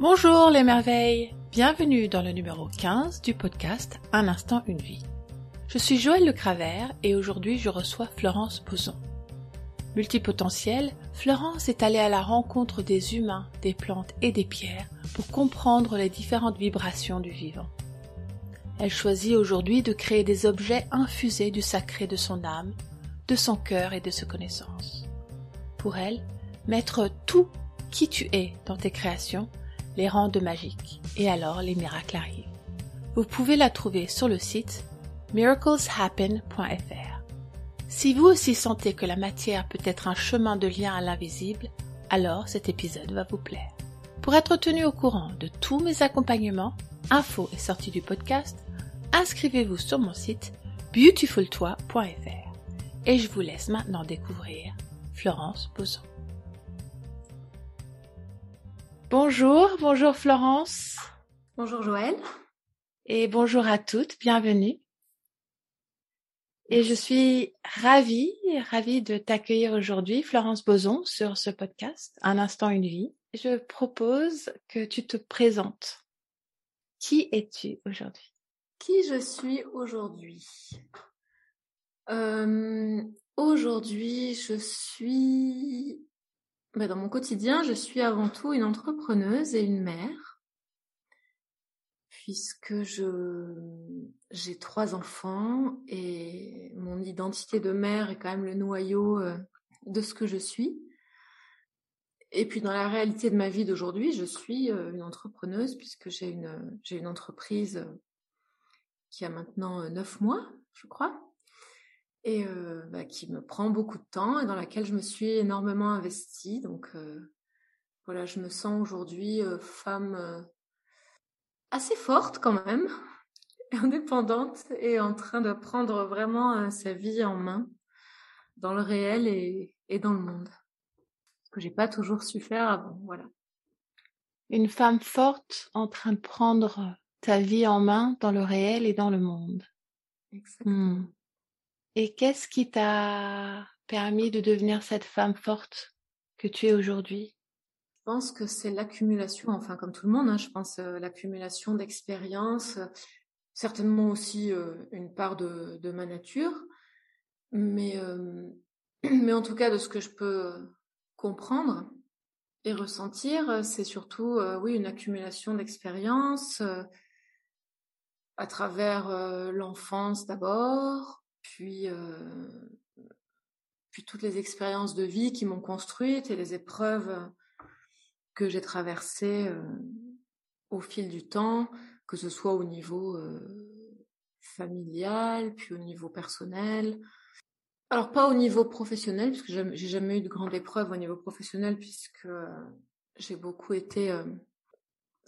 Bonjour les merveilles, bienvenue dans le numéro 15 du podcast Un instant une vie. Je suis Joël Le Cravert et aujourd'hui je reçois Florence Boson. Multipotentielle, Florence est allée à la rencontre des humains, des plantes et des pierres pour comprendre les différentes vibrations du vivant. Elle choisit aujourd'hui de créer des objets infusés du sacré de son âme, de son cœur et de ses connaissances. Pour elle, mettre tout qui tu es dans tes créations les rend magiques et alors les miracles arrivent. Vous pouvez la trouver sur le site miracleshappen.fr. Si vous aussi sentez que la matière peut être un chemin de lien à l'invisible, alors cet épisode va vous plaire. Pour être tenu au courant de tous mes accompagnements, infos et sorties du podcast, inscrivez-vous sur mon site beautifultoi.fr. Et je vous laisse maintenant découvrir Florence Boson. Bonjour, bonjour Florence. Bonjour Joël. Et bonjour à toutes, bienvenue. Et je suis ravie, ravie de t'accueillir aujourd'hui, Florence Boson, sur ce podcast, Un instant, une vie. Je propose que tu te présentes. Qui es-tu aujourd'hui? Qui je suis aujourd'hui? Euh, Aujourd'hui, je suis bah, dans mon quotidien, je suis avant tout une entrepreneuse et une mère, puisque je j'ai trois enfants et mon identité de mère est quand même le noyau euh, de ce que je suis. Et puis dans la réalité de ma vie d'aujourd'hui, je suis euh, une entrepreneuse puisque j'ai une j'ai une entreprise qui a maintenant neuf mois, je crois et euh, bah, qui me prend beaucoup de temps et dans laquelle je me suis énormément investie. Donc euh, voilà, je me sens aujourd'hui euh, femme assez forte quand même, indépendante et en train de prendre vraiment sa vie en main dans le réel et, et dans le monde. Ce que j'ai pas toujours su faire avant, voilà. Une femme forte en train de prendre ta vie en main dans le réel et dans le monde. Exactement. Mmh. Et qu'est-ce qui t'a permis de devenir cette femme forte que tu es aujourd'hui? Je pense que c'est l'accumulation, enfin comme tout le monde, hein, je pense euh, l'accumulation d'expériences, certainement aussi euh, une part de, de, ma nature, mais, euh, mais en tout cas de ce que je peux comprendre et ressentir, c'est surtout oui une accumulation d'expériences à travers l'enfance d'abord, puis, euh, puis toutes les expériences de vie qui m'ont construite et les épreuves que j'ai traversées euh, au fil du temps, que ce soit au niveau euh, familial, puis au niveau personnel. Alors pas au niveau professionnel, puisque j'ai jamais eu de grande épreuve au niveau professionnel, puisque j'ai beaucoup été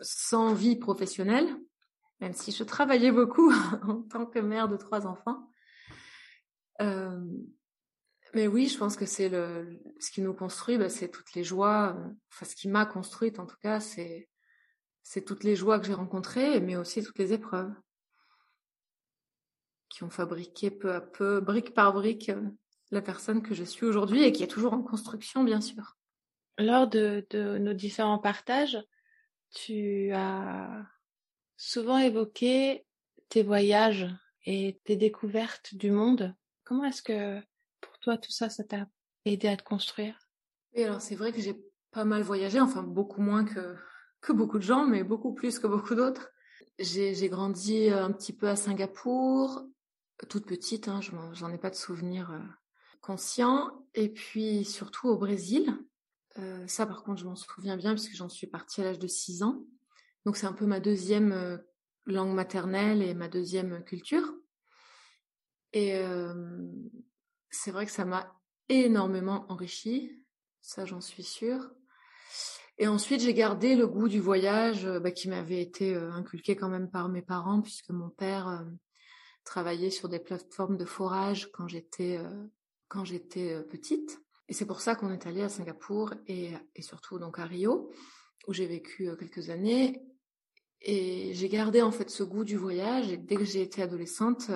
sans vie professionnelle, même si je travaillais beaucoup en tant que mère de trois enfants. Euh, mais oui, je pense que c'est ce qui nous construit, bah, c'est toutes les joies. Euh, enfin, ce qui m'a construite, en tout cas, c'est toutes les joies que j'ai rencontrées, mais aussi toutes les épreuves qui ont fabriqué peu à peu, brique par brique, euh, la personne que je suis aujourd'hui et qui est toujours en construction, bien sûr. Lors de nos différents partages, tu as souvent évoqué tes voyages et tes découvertes du monde. Comment est-ce que pour toi tout ça, ça t'a aidé à te construire? Alors c'est vrai que j'ai pas mal voyagé, enfin beaucoup moins que, que beaucoup de gens, mais beaucoup plus que beaucoup d'autres. J'ai grandi un petit peu à Singapour, toute petite, hein, j'en ai pas de souvenirs euh, conscients, et puis surtout au Brésil. Euh, ça par contre je m'en souviens bien puisque j'en suis partie à l'âge de 6 ans. Donc c'est un peu ma deuxième euh, langue maternelle et ma deuxième culture. Et c'est vrai que ça m'a énormément enrichi, ça j'en suis sûre. Et ensuite, j'ai gardé le goût du voyage bah, qui m'avait été inculqué quand même par mes parents, puisque mon père travaillait sur des plateformes de forage quand j'étais quand j'étais petite. Et c'est pour ça qu'on est allé à Singapour et, et surtout donc à Rio, où j'ai vécu quelques années. Et j'ai gardé en fait ce goût du voyage. Et dès que j'ai été adolescente,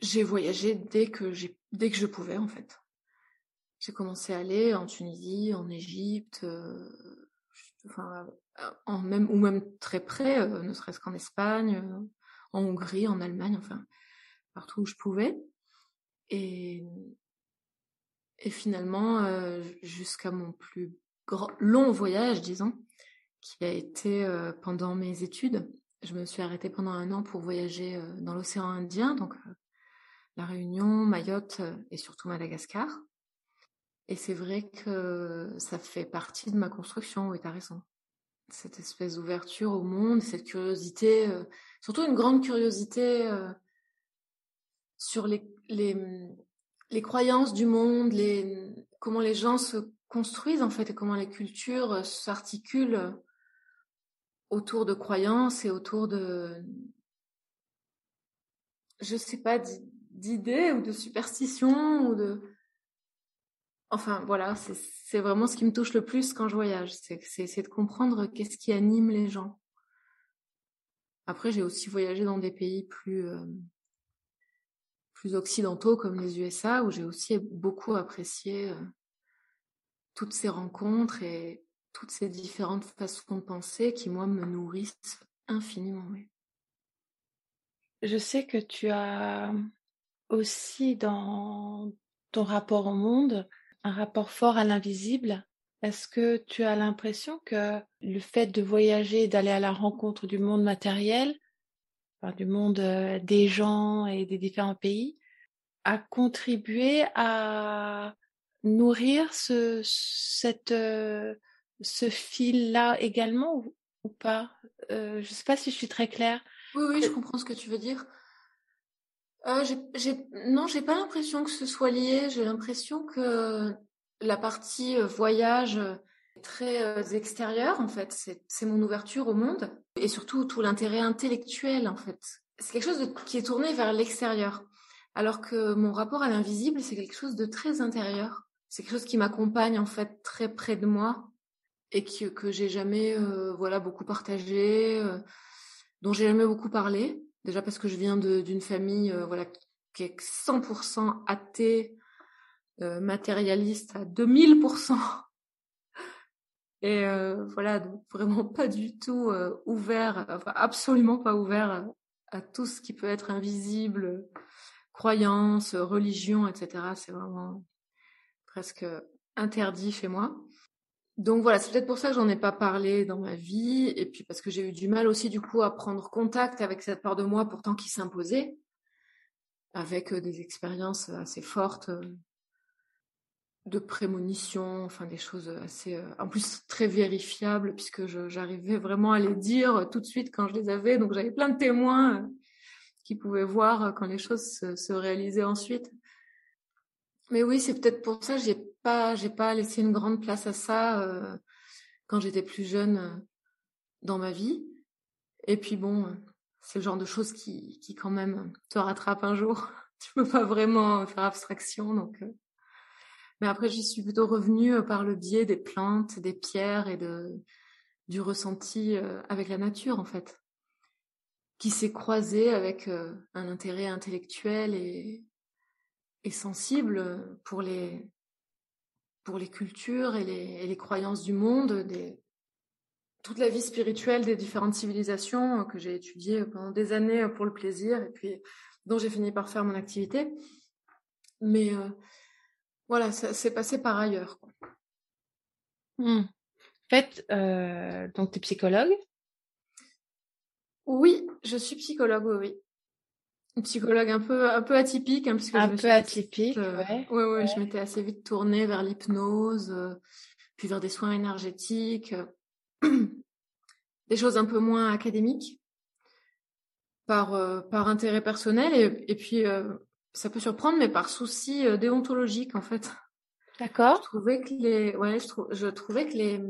j'ai voyagé dès que j'ai dès que je pouvais en fait. J'ai commencé à aller en Tunisie, en Égypte, euh, enfin, en même, ou même très près, ne serait-ce qu'en Espagne, en Hongrie, en Allemagne, enfin, partout où je pouvais. Et, finalement, jusqu'à mon plus long voyage, disons, qui a été pendant mes études, je me suis arrêtée pendant un an pour voyager dans l'océan Indien, donc la Réunion, Mayotte et surtout Madagascar. Et c'est vrai que ça fait partie de ma construction, oui, t'as raison. Cette espèce d'ouverture au monde, cette curiosité, euh, surtout une grande curiosité euh, sur les, les, les, croyances du monde, les, comment les gens se construisent en fait et comment les cultures s'articulent autour de croyances et autour de, je sais pas, d'idées ou de superstitions ou de, Enfin, voilà, c'est vraiment ce qui me touche le plus quand je voyage. C'est de comprendre qu'est-ce qui anime les gens. Après, j'ai aussi voyagé dans des pays plus, euh, plus occidentaux comme les USA, où j'ai aussi beaucoup apprécié euh, toutes ces rencontres et toutes ces différentes façons de penser qui, moi, me nourrissent infiniment. Je sais que tu as aussi dans ton rapport au monde un rapport fort à l'invisible. Est-ce que tu as l'impression que le fait de voyager, d'aller à la rencontre du monde matériel, du monde euh, des gens et des différents pays, a contribué à nourrir ce, cette, euh, ce fil-là également ou, pas? Euh, Je ne sais pas si je suis très claire. Oui, oui, je comprends ce que tu veux dire. Euh, j'ai, non, j'ai pas l'impression que ce soit lié. J'ai l'impression que la partie euh, voyage euh, est très euh, extérieure, en fait. C'est, c'est mon ouverture au monde et surtout tout l'intérêt intellectuel, en fait. C'est quelque chose qui est tourné vers l'extérieur. Alors que mon rapport à l'invisible, c'est quelque chose de très intérieur. C'est quelque chose qui m'accompagne, en fait, très près de moi et que, que j'ai jamais, voilà, beaucoup partagé, dont j'ai jamais beaucoup parlé. Déjà parce que je viens d'une famille euh, voilà, qui est 100% athée, euh, matérialiste à 2000%. Et euh, voilà, vraiment pas du tout ouvert, absolument pas ouvert à, tout ce qui peut être invisible, croyances, religion, etc. C'est vraiment presque interdit chez moi. Donc voilà, c'est peut-être pour ça que j'en ai pas parlé dans ma vie, et puis parce que j'ai eu du mal aussi du coup à prendre contact avec cette part de moi pourtant qui s'imposait, avec euh, des expériences assez fortes euh, de prémonition, enfin des choses assez, euh, en plus très vérifiables puisque j'arrivais vraiment à les dire tout de suite quand je les avais, donc j'avais plein de témoins qui pouvaient voir quand les choses se, se réalisaient ensuite. Mais oui, c'est peut-être pour ça que j'ai pas, j'ai pas laissé une grande place à ça euh, quand j'étais plus jeune euh, dans ma vie. Et puis bon, euh, c'est le genre de choses qui, qui quand même te rattrape un jour. tu peux pas vraiment faire abstraction, donc. Mais après, j'y suis plutôt revenue par le biais des plantes, des pierres et de du ressenti avec la nature, en fait, qui s'est croisé avec un intérêt intellectuel et, et sensible pour les, pour les cultures et les, et les croyances du monde, des, toute la vie spirituelle des différentes civilisations que j'ai étudiées pendant des années pour le plaisir et puis dont j'ai fini par faire mon activité. Mais euh, voilà, ça s'est passé par ailleurs. Quoi. Mmh. En fait, euh, donc tu es psychologue? Oui, je suis psychologue, oui. Oui psychologue un peu un peu atypique hein, un peu atypique euh, ouais. ouais. ouais je m'étais assez vite tournée vers l'hypnose euh, puis vers des soins énergétiques euh, des choses un peu moins académiques par par intérêt personnel et, et puis ça peut surprendre mais par souci déontologique en fait d'accord je trouvais que les ouais je, je trouvais que les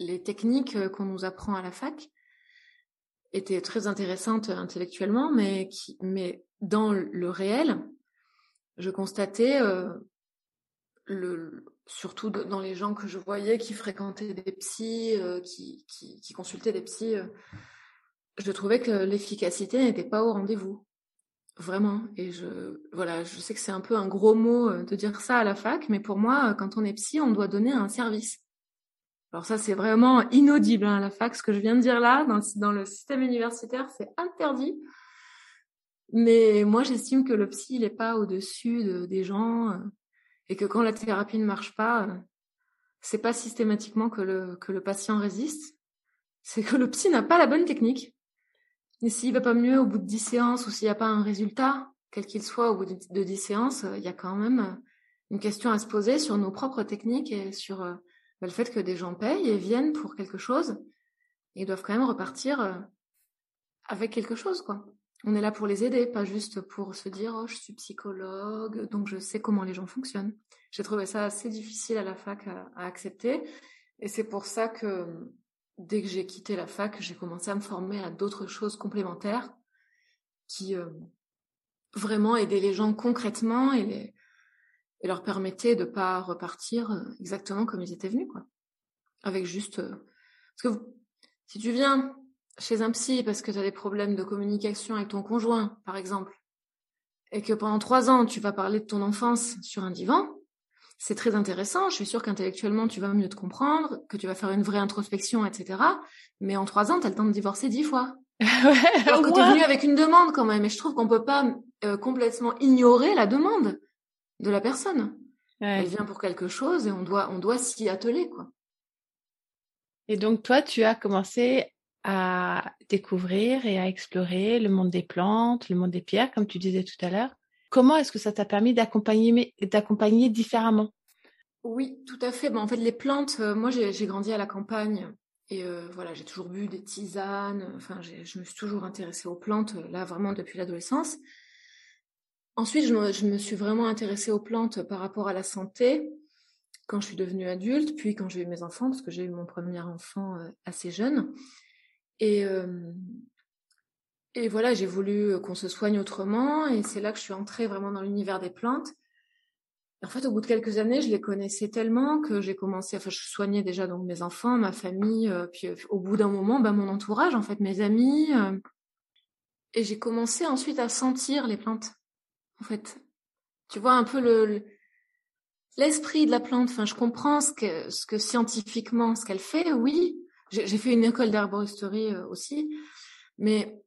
les techniques qu'on nous apprend à la fac était très intéressante intellectuellement, mais, qui, mais dans le réel, je constatais, euh, le, surtout dans les gens que je voyais qui fréquentaient des psys, euh, qui, qui, consultaient des psys, euh, je trouvais que l'efficacité n'était pas au rendez-vous. Vraiment. Et je, voilà, je sais que c'est un peu un gros mot de dire ça à la fac, mais pour moi, quand on est psy, on doit donner un service. Alors ça, c'est vraiment inaudible, hein, la fac, ce que je viens de dire là, dans, le système universitaire, c'est interdit. Mais moi, j'estime que le psy, il n'est pas au-dessus des gens euh, et que quand la thérapie ne marche pas, euh, c'est pas systématiquement que le, que le patient résiste, c'est que le psy n'a pas la bonne technique. Et s'il va pas mieux au bout de 10 séances ou s'il n'y a pas un résultat, quel qu'il soit au bout de 10 séances, euh, il y a quand même une question à se poser sur nos propres techniques et sur le fait que des gens payent et viennent pour quelque chose ils doivent quand même repartir avec quelque chose, quoi on est là pour les aider, pas juste pour se dire oh, je suis psychologue, donc je sais comment les gens fonctionnent. J'ai trouvé ça assez difficile à la fac à, accepter, et c'est pour ça que dès que j'ai quitté la fac, j'ai commencé à me former à d'autres choses complémentaires qui euh, vraiment aidaient les gens concrètement et, leur permettaient de pas repartir euh, exactement comme ils étaient venus, quoi. Avec juste euh, parce que si tu viens chez un psy parce que tu as des problèmes de communication avec ton conjoint, par exemple, et que pendant trois ans, tu vas parler de ton enfance sur un divan, c'est très intéressant. Je suis sûre qu'intellectuellement, tu vas mieux te comprendre, que tu vas faire une vraie introspection, etc. Mais en trois ans, tu as le temps de divorcer dix fois. Alors que tu es venu avec une demande quand même. Et je trouve qu'on peut pas euh, complètement ignorer la demande de la personne. Elle vient pour quelque chose et on doit, on doit s'y atteler, quoi. Et donc, toi, tu as commencé à découvrir et à explorer le monde des plantes, le monde des pierres, comme tu disais tout à l'heure. Comment est-ce que ça t'a permis d'accompagner, d'accompagner différemment? Oui, tout à fait. Ben, en fait, les plantes, euh, moi, j'ai grandi à la campagne et euh, voilà, j'ai toujours bu des tisanes. Enfin, je me suis toujours intéressée aux plantes, euh, là, vraiment depuis l'adolescence. Ensuite, je me, suis vraiment intéressée aux plantes par rapport à la santé quand je suis devenue adulte, puis quand j'ai eu mes enfants, parce que j'ai eu mon premier enfant assez jeune. Et, euh, et voilà, j'ai voulu qu'on se soigne autrement. Et c'est là que je suis entrée vraiment dans l'univers des plantes. En fait, au bout de quelques années, je les connaissais tellement que j'ai commencé, enfin, je soignais déjà donc mes enfants, ma famille, euh, puis euh, au bout d'un moment, ben, mon entourage, en fait, mes amis. et j'ai commencé ensuite à sentir les plantes. En fait, tu vois un peu le, l'esprit de la plante. Enfin, je comprends ce que, ce que scientifiquement, ce qu'elle fait, oui, j'ai fait une école d'herboristerie euh, aussi, mais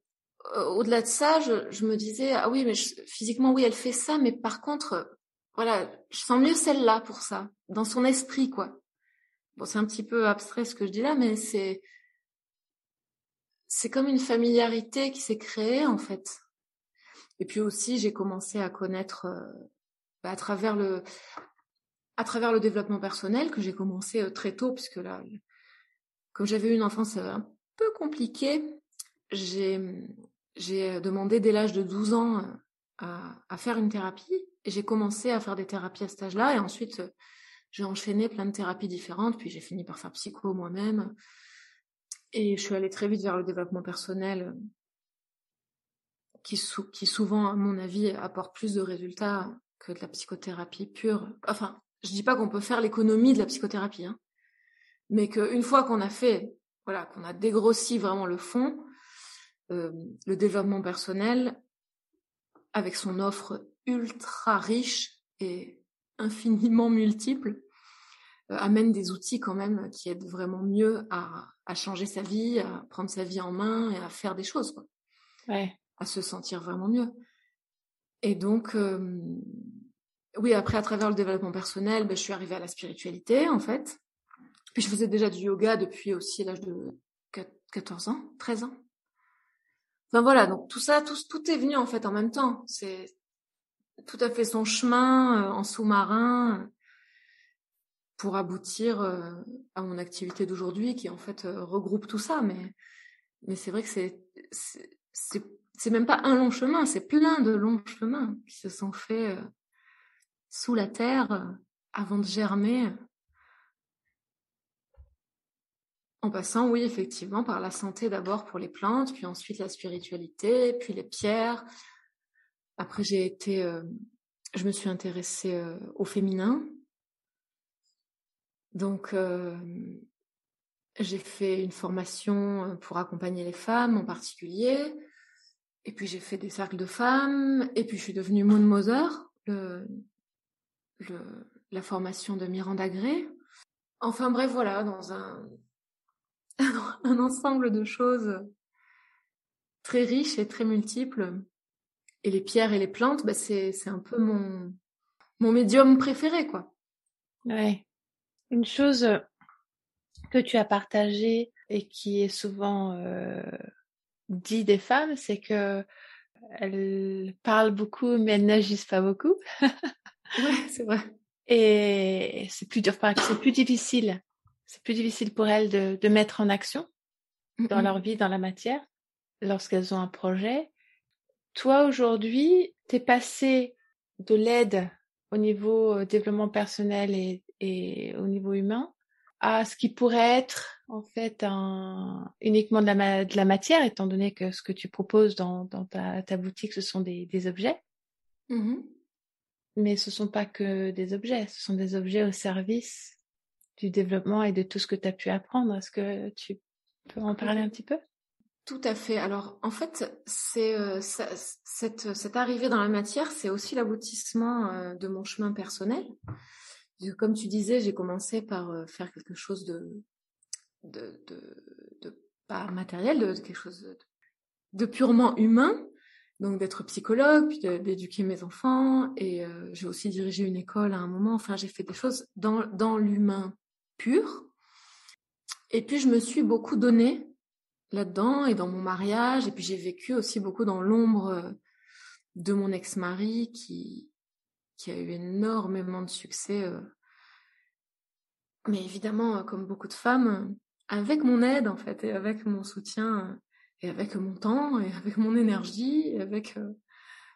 euh, au-delà de ça, je, me disais ah oui, mais physiquement oui, elle fait ça, mais par contre, voilà, je sens mieux celle-là pour ça, dans son esprit quoi. Bon, c'est un petit peu abstrait ce que je dis là, mais c'est c'est comme une familiarité qui s'est créée en fait. Et puis aussi, j'ai commencé à connaître bah, à travers le à développement personnel que j'ai commencé très tôt, puisque là, comme j'avais eu une enfance euh, un peu compliquée, j'ai demandé dès l'âge de 12 ans euh, à, faire une thérapie. Et j'ai commencé à faire des thérapies à cet âge-là. Et ensuite euh, j'ai enchaîné plein de thérapies différentes. Puis j'ai fini par faire psycho moi-même. Et je suis allée très vite vers le développement personnel qui, souvent à mon avis apporte plus de résultats que de la psychothérapie pure. Enfin, je dis pas qu'on peut faire l'économie de la psychothérapie, hein, mais qu'une fois qu'on a fait, voilà, qu'on a dégrossi vraiment le fond, euh, le développement personnel, avec son offre ultra riche et infiniment multiple, euh, amène des outils quand même qui aident vraiment mieux à, changer sa vie, à prendre sa vie en main et à faire des choses. Ouais. À se sentir vraiment mieux. Et donc, euh, oui, après, à travers le développement personnel, ben, je suis arrivée à la spiritualité, en fait. Puis je faisais déjà du yoga depuis aussi l'âge de 14 ans, 13 ans. Enfin voilà, donc tout ça, tout, tout est venu en fait en même temps. C'est tout à fait son chemin euh, en sous-marin pour aboutir euh, à mon activité d'aujourd'hui qui en fait euh, regroupe tout ça. Mais, mais c'est vrai que c'est, c'est, même pas un long chemin, c'est plein de longs chemins qui se sont faits sous la terre avant de germer En passant, oui, effectivement, par la santé d'abord pour les plantes, puis ensuite la spiritualité, puis les pierres. Après, j'ai été, euh, je me suis intéressée euh, au féminin. Donc, euh, j'ai fait une formation pour accompagner les femmes en particulier. Et puis, j'ai fait des cercles de femmes. Et puis, je suis devenue Moon Mother, la formation de Miranda Gray. Enfin bref, voilà, dans un, ensemble de choses très riches et très multiples. Et les pierres et les plantes, bah, c'est, un peu mon, mon médium préféré, quoi. Ouais. Une chose que tu as partagée et qui est souvent euh, dit des femmes, c'est que elles parlent beaucoup mais elles n'agissent pas beaucoup. ouais, c'est vrai. Et c'est plus dur, c'est plus difficile. C'est plus difficile pour elles de, de mettre en action dans leur vie, dans la matière, lorsqu'elles ont un projet. Toi, aujourd'hui, t'es passé de l'aide au niveau euh, développement personnel et, et au niveau humain à ce qui pourrait être en fait un, uniquement de la, de la matière, étant donné que ce que tu proposes dans, dans ta, ta boutique, ce sont des, des objets. Mmh Mais ce sont pas que des objets, ce sont des objets au service du développement et de tout ce que tu as pu apprendre. Est-ce que tu peux en parler un petit peu? Tout à fait. Alors en fait, c'est euh, cette, cette arrivée dans la matière, c'est aussi l'aboutissement euh, de mon chemin personnel. Comme tu disais, j'ai commencé par euh, faire quelque chose de, de, de, pas matériel, de, quelque chose de, purement humain, donc d'être psychologue, puis d'éduquer mes enfants, et euh, j'ai aussi dirigé une école à un moment. Enfin, j'ai fait des choses dans, dans l'humain pur. Et puis je me suis beaucoup donné là-dedans et dans mon mariage, et puis j'ai vécu aussi beaucoup dans l'ombre euh, de mon ex-mari qui qui a eu énormément de succès. Euh, mais évidemment, comme beaucoup de femmes, avec mon aide en fait, et avec mon soutien, et avec mon temps, et avec mon énergie, et avec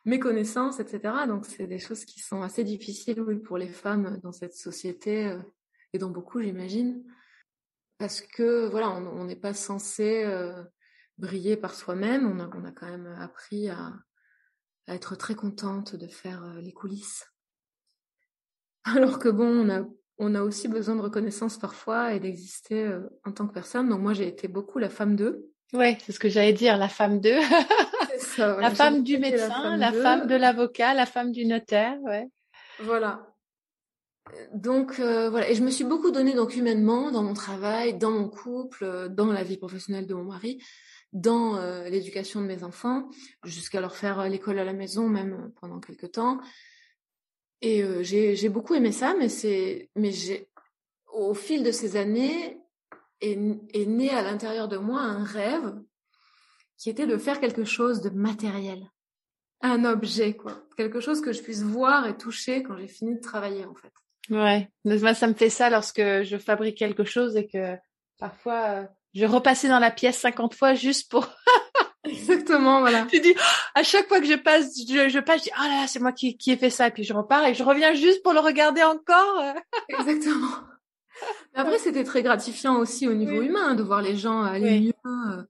mes connaissances, etc. Donc c'est des choses qui sont assez difficiles oui, pour les femmes dans cette société, et dans beaucoup j'imagine. Parce que voilà, on n'est pas censé briller par soi-même, on a, on a quand même appris à être très contente de faire les coulisses. Alors que bon, on a, on a aussi besoin de reconnaissance parfois et d'exister euh, en tant que personne. Donc moi, j'ai été beaucoup la femme d'eux. Ouais, c'est ce que j'allais dire, la femme d'eux. ça, la femme du médecin, la femme, de l'avocat, la femme du notaire, ouais. Voilà. Donc euh, voilà, et je me suis beaucoup donnée donc humainement dans mon travail, dans mon couple, dans la vie professionnelle de mon mari, dans euh, l'éducation de mes enfants, jusqu'à leur faire l'école à la maison même pendant quelques temps. Et euh, j'ai beaucoup aimé ça, mais c'est, mais j'ai, au fil de ces années, est, est né à l'intérieur de moi un rêve qui était de faire quelque chose de matériel, un objet quoi, quelque chose que je puisse voir et toucher quand j'ai fini de travailler en fait. Ouais, moi ça me fait ça lorsque je fabrique quelque chose et que parfois euh, je repassais dans la pièce 50 fois juste pour Exactement, voilà. Tu dis, à chaque fois que je passe, je, je passe, je dis, ah là là, c'est moi qui, qui ai fait ça, et puis je repars et je reviens juste pour le regarder encore. Exactement. Mais après, c'était très gratifiant aussi au niveau humain de voir les gens aller mieux euh,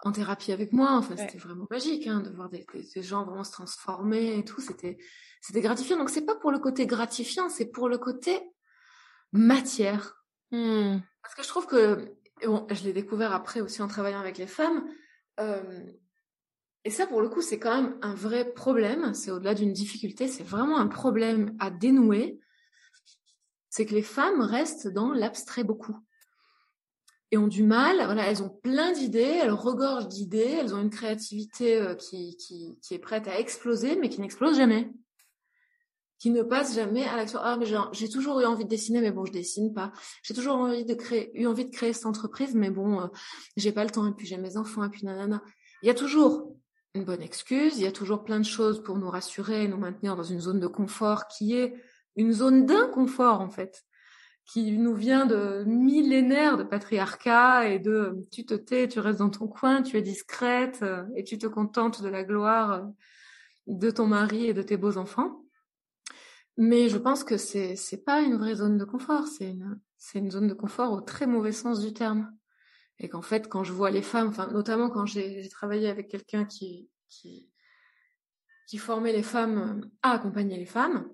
en thérapie avec moi. Enfin, c'était vraiment magique hein, de voir des, des, gens vraiment se transformer et tout. C'était, c'était gratifiant. Donc, c'est pas pour le côté gratifiant, c'est pour le côté matière. Hmm. Parce que je trouve que, bon, je l'ai découvert après aussi en travaillant avec les femmes et ça, pour le coup, c'est quand même un vrai problème. C'est au-delà d'une difficulté, c'est vraiment un problème à dénouer. C'est que les femmes restent dans l'abstrait beaucoup. Et ont du mal, elles ont plein d'idées, elles regorgent d'idées, elles ont une créativité qui est prête à exploser, mais qui n'explose jamais qui ne passe jamais à l'action. Ah, mais j'ai toujours eu envie de dessiner, mais bon, je dessine pas. J'ai toujours envie de créer, eu envie de créer cette entreprise, mais bon, euh, j'ai pas le temps. Et puis j'ai mes enfants, et puis nanana. Il y a toujours une bonne excuse. Il y a toujours plein de choses pour nous rassurer et nous maintenir dans une zone de confort qui est une zone d'inconfort en fait, qui nous vient de millénaires de patriarcat et de tu te tais, tu restes dans ton coin, tu es discrète euh, et tu te contentes de la gloire euh, de ton mari et de tes beaux enfants. Mais je pense que c'est c'est pas une vraie zone de confort, c'est une zone de confort au très mauvais sens du terme. Et qu'en fait, quand je vois les femmes, enfin notamment quand j'ai travaillé avec quelqu'un qui formait les femmes à accompagner les femmes,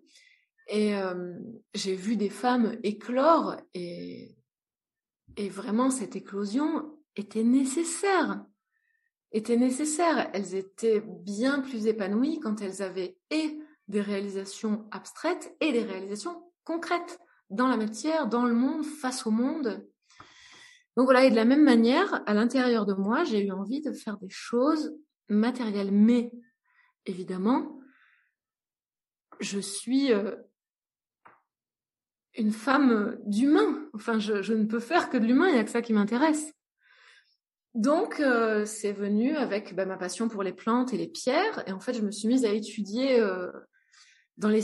et euh, j'ai vu des femmes éclore et et vraiment cette éclosion était nécessaire était nécessaire. Elles étaient bien plus épanouies quand elles avaient et des réalisations abstraites et des réalisations concrètes dans la matière, dans le monde, face au monde. Donc voilà, et de la même manière, à l'intérieur de moi, j'ai eu envie de faire des choses matérielles. Mais évidemment, je suis euh, une femme d'humain. Enfin, je, ne peux faire que de l'humain, il n'y a que ça qui m'intéresse. Donc, euh, c'est venu avec bah, ma passion pour les plantes et les pierres. Et en fait, je me suis mise à étudier euh, dans, les,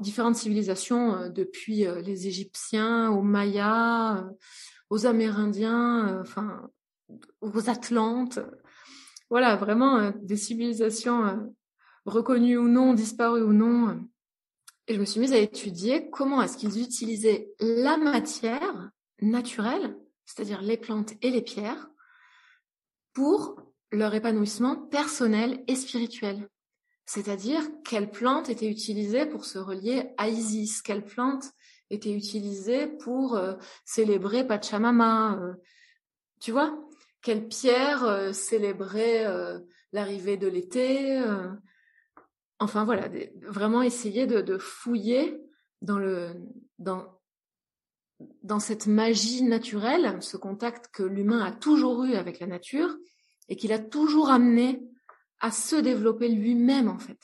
différentes civilisations, euh, depuis les Égyptiens aux Mayas, aux Amérindiens, enfin, aux Atlantes. Voilà, vraiment des civilisations reconnues ou non, disparues ou non. Et je me suis mise à étudier comment est-ce qu'ils utilisaient la matière naturelle, c'est-à-dire les plantes et les pierres, pour leur épanouissement personnel et spirituel. C'est-à-dire quelles plantes étaient utilisées pour se relier à Isis, quelles plantes étaient utilisées pour euh, célébrer Pachamama, euh, tu vois, quelles pierres euh, célébraient l'arrivée de l'été, enfin voilà, vraiment essayer de, fouiller dans le dans dans cette magie naturelle, ce contact que l'humain a toujours eu avec la nature et qu'il a toujours amené à se développer lui-même en fait.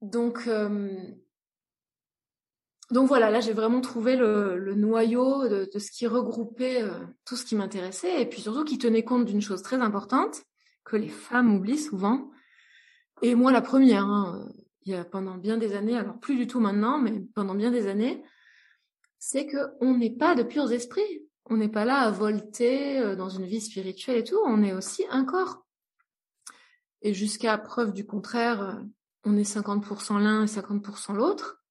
Donc euh, donc voilà, là j'ai vraiment trouvé le, noyau de, ce qui regroupait euh, tout ce qui m'intéressait et puis surtout qui tenait compte d'une chose très importante que les femmes oublient souvent, et moi, la première, hein, il y a pendant bien des années, alors plus du tout maintenant, mais pendant bien des années, c'est qu'on n'est pas de purs esprits. On n'est pas là à volter euh, dans une vie spirituelle et tout. On est aussi un corps. Et jusqu'à preuve du contraire, euh, on est 50% l'un et 50% l'autre.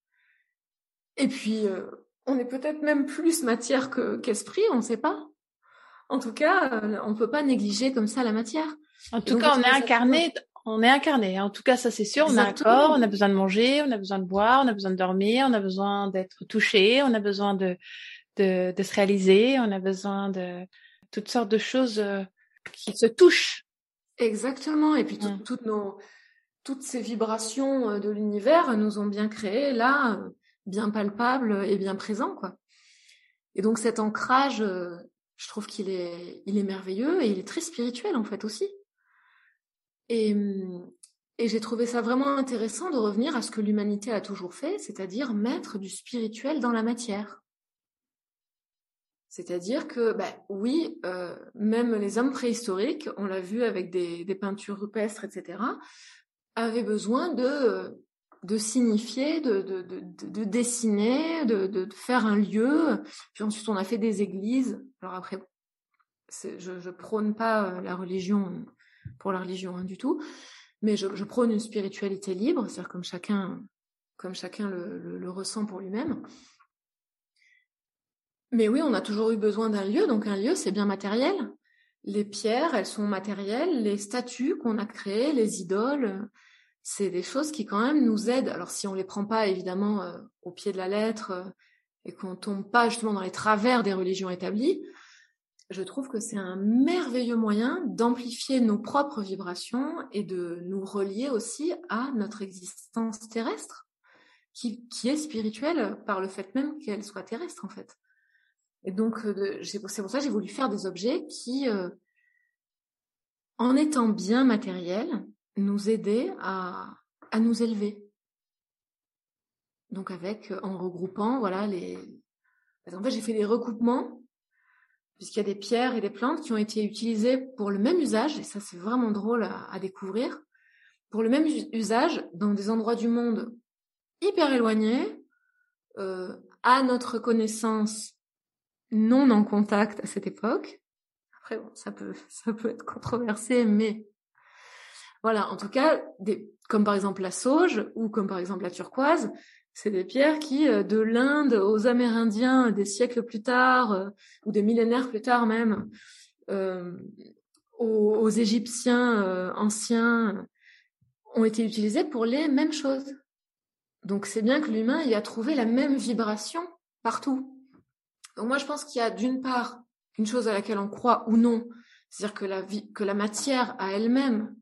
Et puis, euh, on est peut-être même plus matière qu'esprit, on ne sait pas. En tout cas, on ne peut pas négliger comme ça la matière. En tout cas, on est incarné on est incarné. En tout cas, ça c'est sûr. On a un corps, on a besoin de manger, on a besoin de boire, on a besoin de dormir, on a besoin d'être touché, on a besoin de, de, de se réaliser, on a besoin de toutes sortes de choses euh, qui se touchent. Exactement. Et puis mm. toutes nos toutes ces vibrations euh, de l'univers nous ont bien créé là, euh, bien palpables et bien présents, quoi. Et donc cet ancrage, je trouve qu'il est il est merveilleux et il est très spirituel en fait aussi. Et, et j'ai trouvé ça vraiment intéressant de revenir à ce que l'humanité a toujours fait, c'est-à-dire mettre du spirituel dans la matière. C'est-à-dire que, bah, oui, euh, même les hommes préhistoriques, on l'a vu avec des, peintures rupestres, etc., avaient besoin de, de signifier, de, de, de, de dessiner, de, faire un lieu. Puis ensuite, on a fait des églises. Alors après, je ne prône pas la religion pour la religion hein, du tout, mais je, prône une spiritualité libre, c'est-à-dire comme chacun, comme chacun le, ressent pour lui-même. Mais oui, on a toujours eu besoin d'un lieu, donc un lieu, c'est bien matériel. Les pierres, elles sont matérielles, les statues qu'on a créées, les idoles, c'est des choses qui quand même nous aident. Alors si on les prend pas évidemment euh, au pied de la lettre euh, et qu'on tombe pas justement dans les travers des religions établies, je trouve que c'est un merveilleux moyen d'amplifier nos propres vibrations et de nous relier aussi à notre existence terrestre, qui, est spirituelle par le fait même qu'elle soit terrestre en fait. Et donc euh, c'est pour ça que j'ai voulu faire des objets qui, euh, en étant bien matériels, nous aidaient à, à nous élever. Donc avec, en regroupant, voilà, les... En fait, j'ai fait des recoupements puisqu'il y a des pierres et des plantes qui ont été utilisées pour le même usage, et ça c'est vraiment drôle à, découvrir, pour le même usage dans des endroits du monde hyper éloignés, euh, à notre connaissance non en contact à cette époque. Après, bon, ça peut, ça peut être controversé, mais voilà, en tout cas, comme par exemple la sauge ou comme par exemple la turquoise, c'est des pierres qui, euh, de l'Inde aux Amérindiens des siècles plus tard, euh, ou des millénaires plus tard même, euh, aux, Égyptiens anciens, ont été utilisées pour les mêmes choses. Donc c'est bien que l'humain y a trouvé la même vibration partout. Donc moi je pense qu'il y a d'une part une chose à laquelle on croit ou non, c'est-à-dire que la, vie, que la matière a elle-même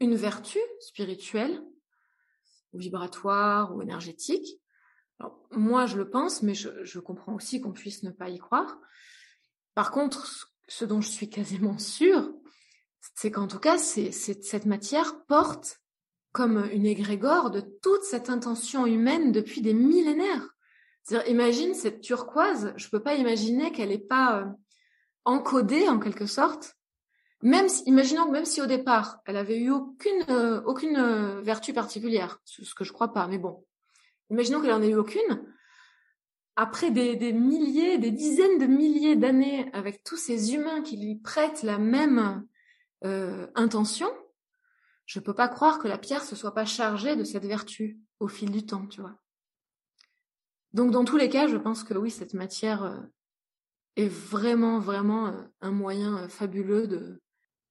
une vertu spirituelle, vibratoire ou énergétique. moi, je le pense, mais je, je comprends aussi qu'on puisse ne pas y croire. Par contre, ce dont je suis quasiment sûre, c'est qu'en tout cas, c'est, cette matière porte comme une égrégore de toute cette intention humaine depuis des millénaires. C'est-à-dire, imagine cette turquoise, je peux pas imaginer qu'elle n'est pas euh, encodée en quelque sorte. Même si, imaginons que même si au départ elle avait eu aucune euh, aucune euh, vertu particulière, ce que je crois pas, mais bon, imaginons qu'elle en ait eu aucune. Après des, des milliers, des dizaines de milliers d'années avec tous ces humains qui lui prêtent la même intention, je peux pas croire que la pierre se soit pas chargée de cette vertu au fil du temps, tu vois. Donc dans tous les cas, je pense que oui, cette matière euh, est vraiment, vraiment euh, un moyen fabuleux de,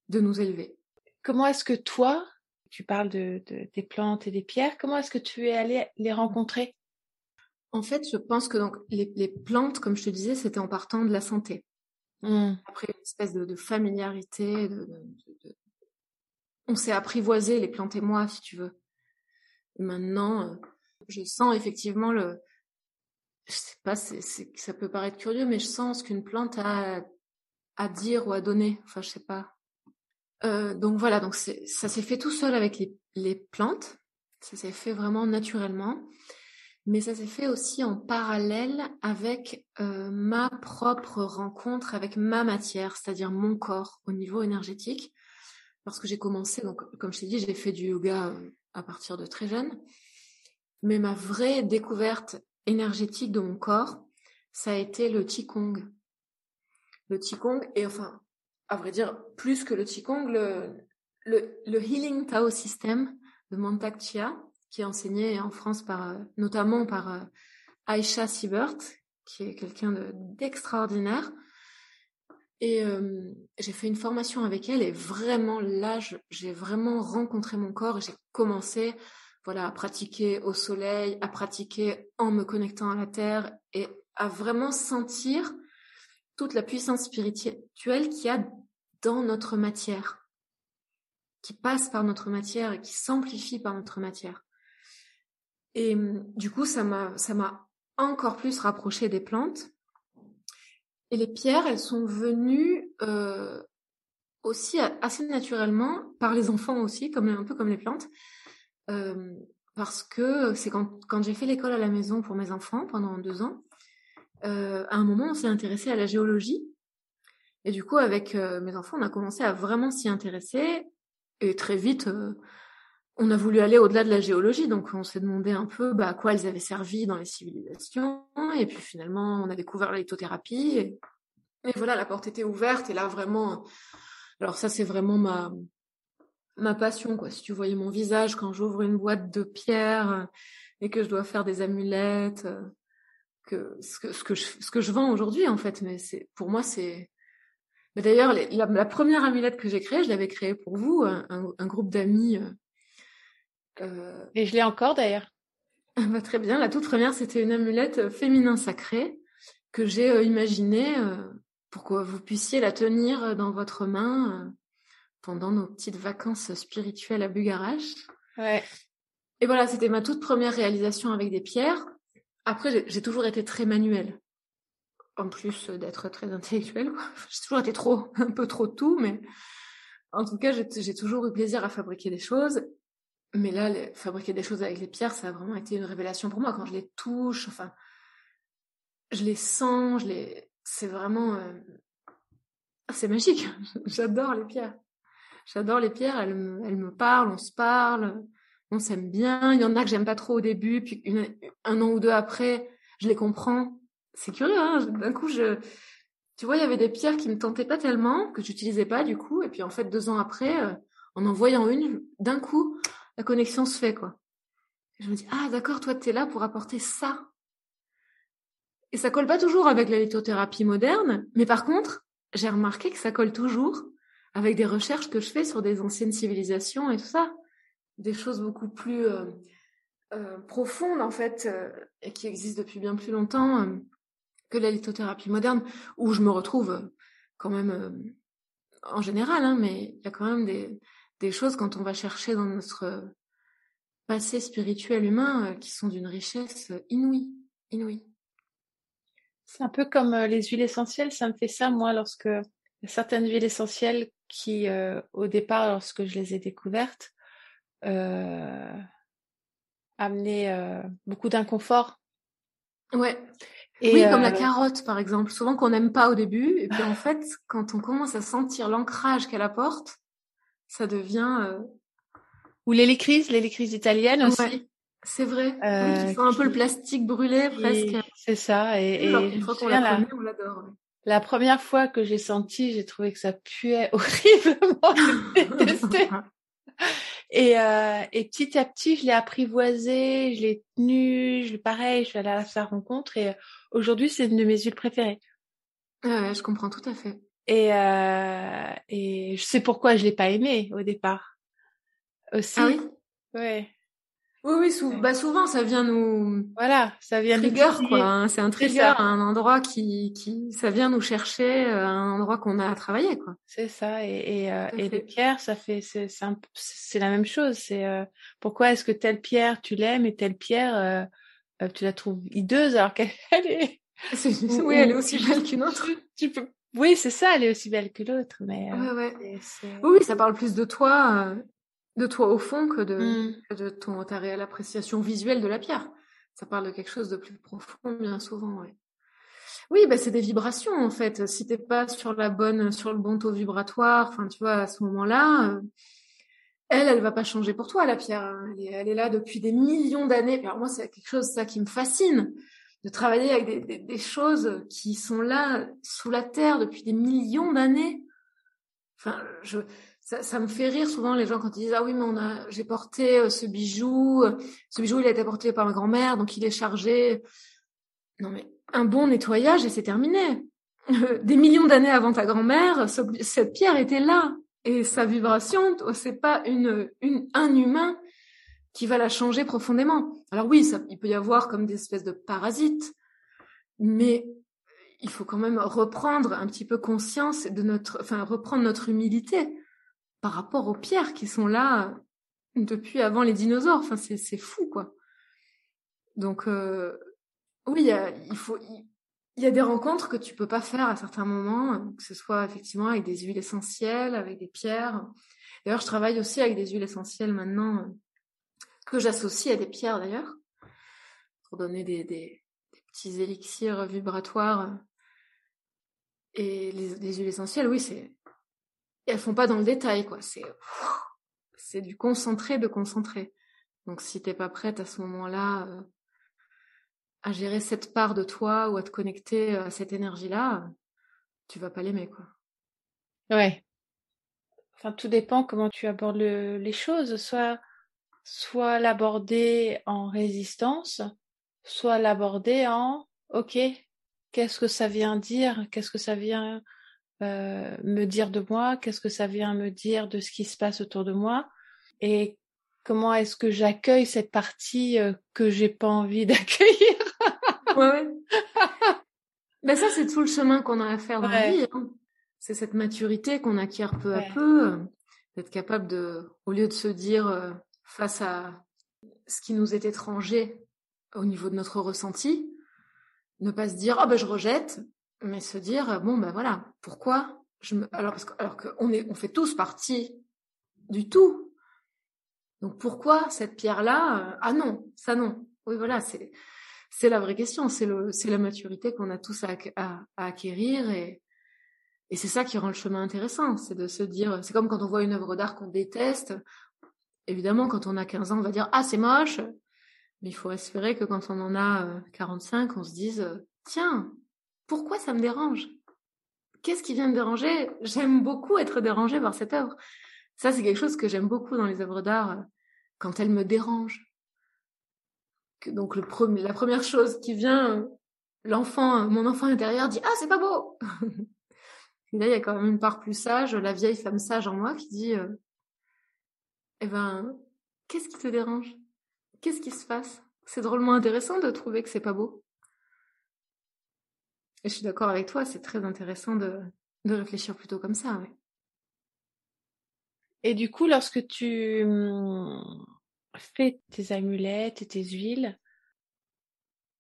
de nous élever. Comment est-ce que toi, tu parles de, des plantes et des pierres, comment est-ce que tu es allé les rencontrer? En fait, je pense que donc les, les plantes, comme je te disais, c'était en partant de la santé. Mmh. Après une espèce de, familiarité, on s'est apprivoisé les plantes et moi, si tu veux. maintenant, euh, je sens effectivement le, je sais pas, ça peut paraître curieux, mais je sens ce qu'une plante a à dire ou à donner. Enfin, je sais pas. Euh, donc voilà, donc ça s'est fait tout seul avec les, les plantes. Ça s'est fait vraiment naturellement mais ça s'est fait aussi en parallèle avec euh, ma propre rencontre avec ma matière, c'est-à-dire mon corps au niveau énergétique. Parce que j'ai commencé, donc comme je t'ai dit, j'ai fait du yoga euh, à partir de très jeune. Mais ma vraie découverte énergétique de mon corps, ça a été le Qigong. Le Qigong, et enfin, à vrai dire, plus que le Qigong, le, le, Healing Tao System de Mantak Chia, qui est enseigné en France par, euh, notamment par euh, Aisha Siebert, qui est quelqu'un d'extraordinaire. et euh, j'ai fait une formation avec elle et vraiment là, j'ai vraiment rencontré mon corps et j'ai commencé à pratiquer au soleil, à pratiquer en me connectant à la terre et à vraiment sentir toute la puissance spirituelle qu'il y a dans notre matière, qui passe par notre matière et qui s'amplifie par notre matière. Et hum, du coup, ça m'a, ça m'a encore plus rapproché des plantes. Et les pierres, elles sont venues euh, aussi assez naturellement par les enfants aussi, comme un peu comme les plantes, parce que c'est quand, j'ai fait l'école à la maison pour mes enfants pendant deux ans. À un moment, on s'est intéressé à la géologie. Et du coup, avec mes enfants, on a commencé à vraiment s'y intéresser. Et très vite, on a voulu aller au-delà de la géologie, donc on s'est demandé un peu bah, à quoi elles avaient servi dans les civilisations, et puis finalement on a découvert la lithothérapie, et, voilà, la porte était ouverte, et là vraiment, alors ça c'est vraiment ma ma passion, quoi. Si tu voyais mon visage quand j'ouvre une boîte de pierres euh, et que je dois faire des amulettes, euh, que ce que ce que je, ce que je vends aujourd'hui en fait, mais c'est pour moi c'est mais d'ailleurs, la, première amulette que j'ai créée, je l'avais créée pour vous, un groupe d'amis euh, euh, Et je l'ai encore d'ailleurs. Ah bah, très bien. La toute première, c'était une amulette féminin sacré que j'ai euh, imaginée pour que vous puissiez la tenir dans votre main pendant nos petites vacances spirituelles à Bugarache. Ouais. Et voilà, c'était ma toute première réalisation avec des pierres. Après, j'ai toujours été très manuelle. En plus d'être très intellectuelle, j'ai toujours été trop, un peu trop tout, mais en tout cas, j'ai toujours eu plaisir à fabriquer des choses. Mais là, fabriquer des choses avec les pierres, ça a vraiment été une révélation pour moi. Quand je les touche, enfin, je les sens, je les, c'est vraiment, euh... c'est magique. J'adore les pierres. J'adore les pierres. Elles me, elles me parlent, on se parle, on s'aime bien. Il y en a que j'aime pas trop au début, puis un an ou deux après, je les comprends. C'est curieux, hein. D'un coup, je, tu vois, il y avait des pierres qui me tentaient pas tellement, que j'utilisais pas du coup, et puis en fait, deux ans après, euh, en en voyant une, d'un coup, la connexion se fait, quoi. je me dis, ah d'accord, toi, tu es là pour apporter ça. Et ça colle pas toujours avec la lithothérapie moderne, mais par contre, j'ai remarqué que ça colle toujours avec des recherches que je fais sur des anciennes civilisations et tout ça. Des choses beaucoup plus euh, euh, profondes, en fait, euh, et qui existent depuis bien plus longtemps que la lithothérapie moderne, où je me retrouve quand même en général, hein, mais il y a quand même des, des choses quand on va chercher dans notre passé spirituel humain qui sont d'une richesse inouïe, inouïe. C'est un peu comme les huiles essentielles, ça me fait ça moi lorsque certaines huiles essentielles qui, au départ, lorsque je les ai découvertes, euh, amenaient beaucoup d'inconfort. Ouais. Et oui, comme la carotte, par exemple. Souvent qu'on n'aime pas au début, et puis en fait, quand on commence à sentir l'ancrage qu'elle apporte, ça devient ou l'hélicryse, l'hélicryse italienne aussi. c'est vrai. Euh, oui, un peu le plastique brûlé presque. C'est ça. Et, et une fois qu'on l'a on l'adore. La première fois que j'ai senti, j'ai trouvé que ça puait horriblement. et, euh, et petit à petit, je l'ai apprivoisé, je l'ai tenu, je pareil, je suis allée à sa rencontre et aujourd'hui, c'est une de mes huiles préférées. Ouais, je comprends tout à fait. Et, euh, et je sais pourquoi je l'ai pas aimé au départ aussi. Ah oui? Ouais. Oui, oui, bah souvent ça vient nous. Voilà, ça vient trigger quoi. Hein. C'est un trigger, un endroit qui, qui, ça vient nous chercher, euh, un endroit qu'on a à travailler quoi. C'est ça. Et, et, euh, et les pierres, ça fait, c'est, c'est, la même chose. C'est euh, pourquoi est-ce que telle pierre tu l'aimes et telle pierre tu la trouves hideuse alors qu'elle est. oui, elle est aussi belle qu'une autre. Tu peux. Oui, c'est ça, elle est aussi belle que l'autre, mais. Ouais, ouais. Oui, ça parle plus de toi de toi au fond que de, mmh. de ton, ta réelle appréciation visuelle de la pierre. Ça parle de quelque chose de plus profond, bien souvent, ouais. Oui, bah c'est des vibrations en fait. Si t'es pas sur la bonne, sur le bon taux vibratoire, enfin tu vois, à ce moment-là, euh, elle, elle va pas changer pour toi la pierre. Hein. Elle, est, elle est là depuis des millions d'années. Alors moi, c'est quelque chose ça qui me fascine de travailler avec des, des, des, choses qui sont là sous la terre depuis des millions d'années. Enfin, je, ça, ça, me fait rire souvent les gens quand ils disent ah oui mais on a j'ai porté euh, ce bijou euh, ce bijou il a été porté par ma grand-mère donc il est chargé. Non mais un bon nettoyage et c'est terminé. Des millions d'années avant ta grand-mère cette pierre était là et sa vibration c'est pas une, une un humain qui va la changer profondément. Alors oui ça, il peut y avoir comme des espèces de parasites mais il faut quand même reprendre un petit peu conscience de notre enfin reprendre notre humilité par rapport aux pierres qui sont là depuis avant les dinosaures. Enfin, c'est fou, quoi. Donc, euh, oui, il faut, il y a des rencontres que tu peux pas faire à certains moments, que ce soit effectivement avec des huiles essentielles, avec des pierres. D'ailleurs, je travaille aussi avec des huiles essentielles maintenant que j'associe à des pierres d'ailleurs pour donner des, petits élixirs vibratoires. Et les huiles essentielles, oui, c'est elles font pas dans le détail, quoi. C'est, c'est du concentré de concentré. Donc, si t'es pas prête à ce moment-là euh, à gérer cette part de toi ou à te connecter à cette énergie-là, tu vas pas l'aimer, quoi. Ouais. Enfin, tout dépend comment tu abordes les choses. Soit, soit l'aborder en résistance, soit l'aborder en, ok, qu'est-ce que ça vient dire, qu'est-ce que ça vient euh, me dire de moi, qu'est-ce que ça vient me dire de ce qui se passe autour de moi et comment est-ce que j'accueille cette partie euh, que j'ai pas envie d'accueillir. ouais, ben ça c'est tout le chemin qu'on a à faire dans la vie. Hein. C'est cette maturité qu'on acquiert peu à peu, euh, d'être capable de, au lieu de se dire face à ce qui nous est étranger au niveau de notre ressenti, ne pas se dire oh ben je rejette mais se dire bon ben voilà pourquoi alors parce que alors qu'on est on fait tous partie du tout. Donc pourquoi cette pierre là ah non ça non. Oui voilà c'est c'est la vraie question c'est le c'est la maturité qu'on a tous à, à, acquérir et et c'est ça qui rend le chemin intéressant c'est de se dire c'est comme quand on voit une œuvre d'art qu'on déteste. Évidemment quand on a 15 ans on va dire ah c'est moche. Mais il faut espérer que quand on en a 45 on se dise tiens pourquoi ça me dérange? Qu'est-ce qui vient me déranger? J'aime beaucoup être dérangée par cette œuvre. Ça, c'est quelque chose que j'aime beaucoup dans les œuvres d'art euh, quand elles me dérangent. Donc, le la première chose qui vient, euh, l'enfant, mon enfant intérieur dit Ah, c'est pas beau là, il y a quand même une part plus sage, la vieille femme sage en moi qui dit euh, Eh ben, qu'est-ce qui te dérange? Qu'est-ce qui se passe? C'est drôlement intéressant de trouver que c'est pas beau. Je suis d'accord avec toi, c'est très intéressant de, de réfléchir plutôt comme ça. Ouais. Et du coup, lorsque tu hum, fais tes amulettes et tes huiles,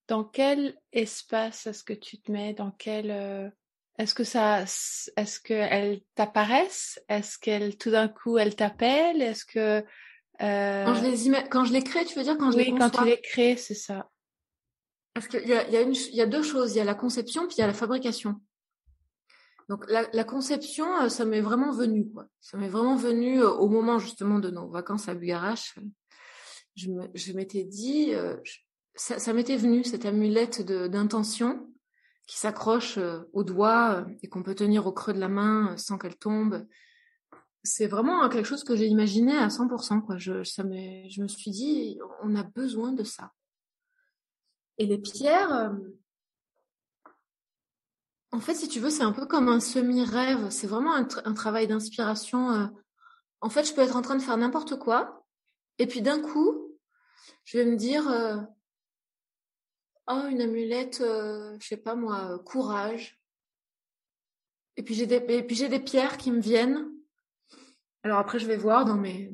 dans quel espace est-ce que tu te mets? Dans quel euh, est-ce que ça, est-ce qu'elles t'apparaissent? Est-ce qu'elles tout d'un coup elles t'appellent? Est-ce que euh... quand je les quand je les crée, tu veux dire quand je oui, les quand tu les crées, c'est ça. Parce qu'il y a, y, y a deux choses. Il y a la conception puis il y a la fabrication. Donc la, la conception, euh, ça m'est vraiment venu. Quoi. Ça m'est vraiment venu euh, au moment justement de nos vacances à Bugarache. Je, m'étais dit, euh, ça, ça m'était venu cette amulette d'intention qui s'accroche au doigt et qu'on peut tenir au creux de la main sans qu'elle tombe. C'est vraiment quelque chose que j'ai imaginé à 100%. Quoi. Je, ça je me suis dit, on a besoin de ça. Et les pierres, euh, en fait, si tu veux, c'est un peu comme un semi-rêve. C'est vraiment un, travail d'inspiration. Euh. En fait, je peux être en train de faire n'importe quoi. Et puis d'un coup, je vais me dire, euh, oh, une amulette, je sais pas moi, courage. Et puis j'ai des, et puis j'ai des pierres qui me viennent. Alors après, je vais voir dans mes,